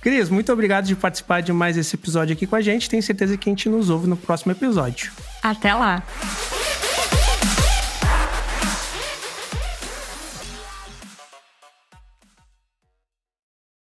Cris, muito obrigado de participar de mais esse episódio aqui com a gente. Tenho certeza que a gente nos ouve no próximo episódio. Até lá!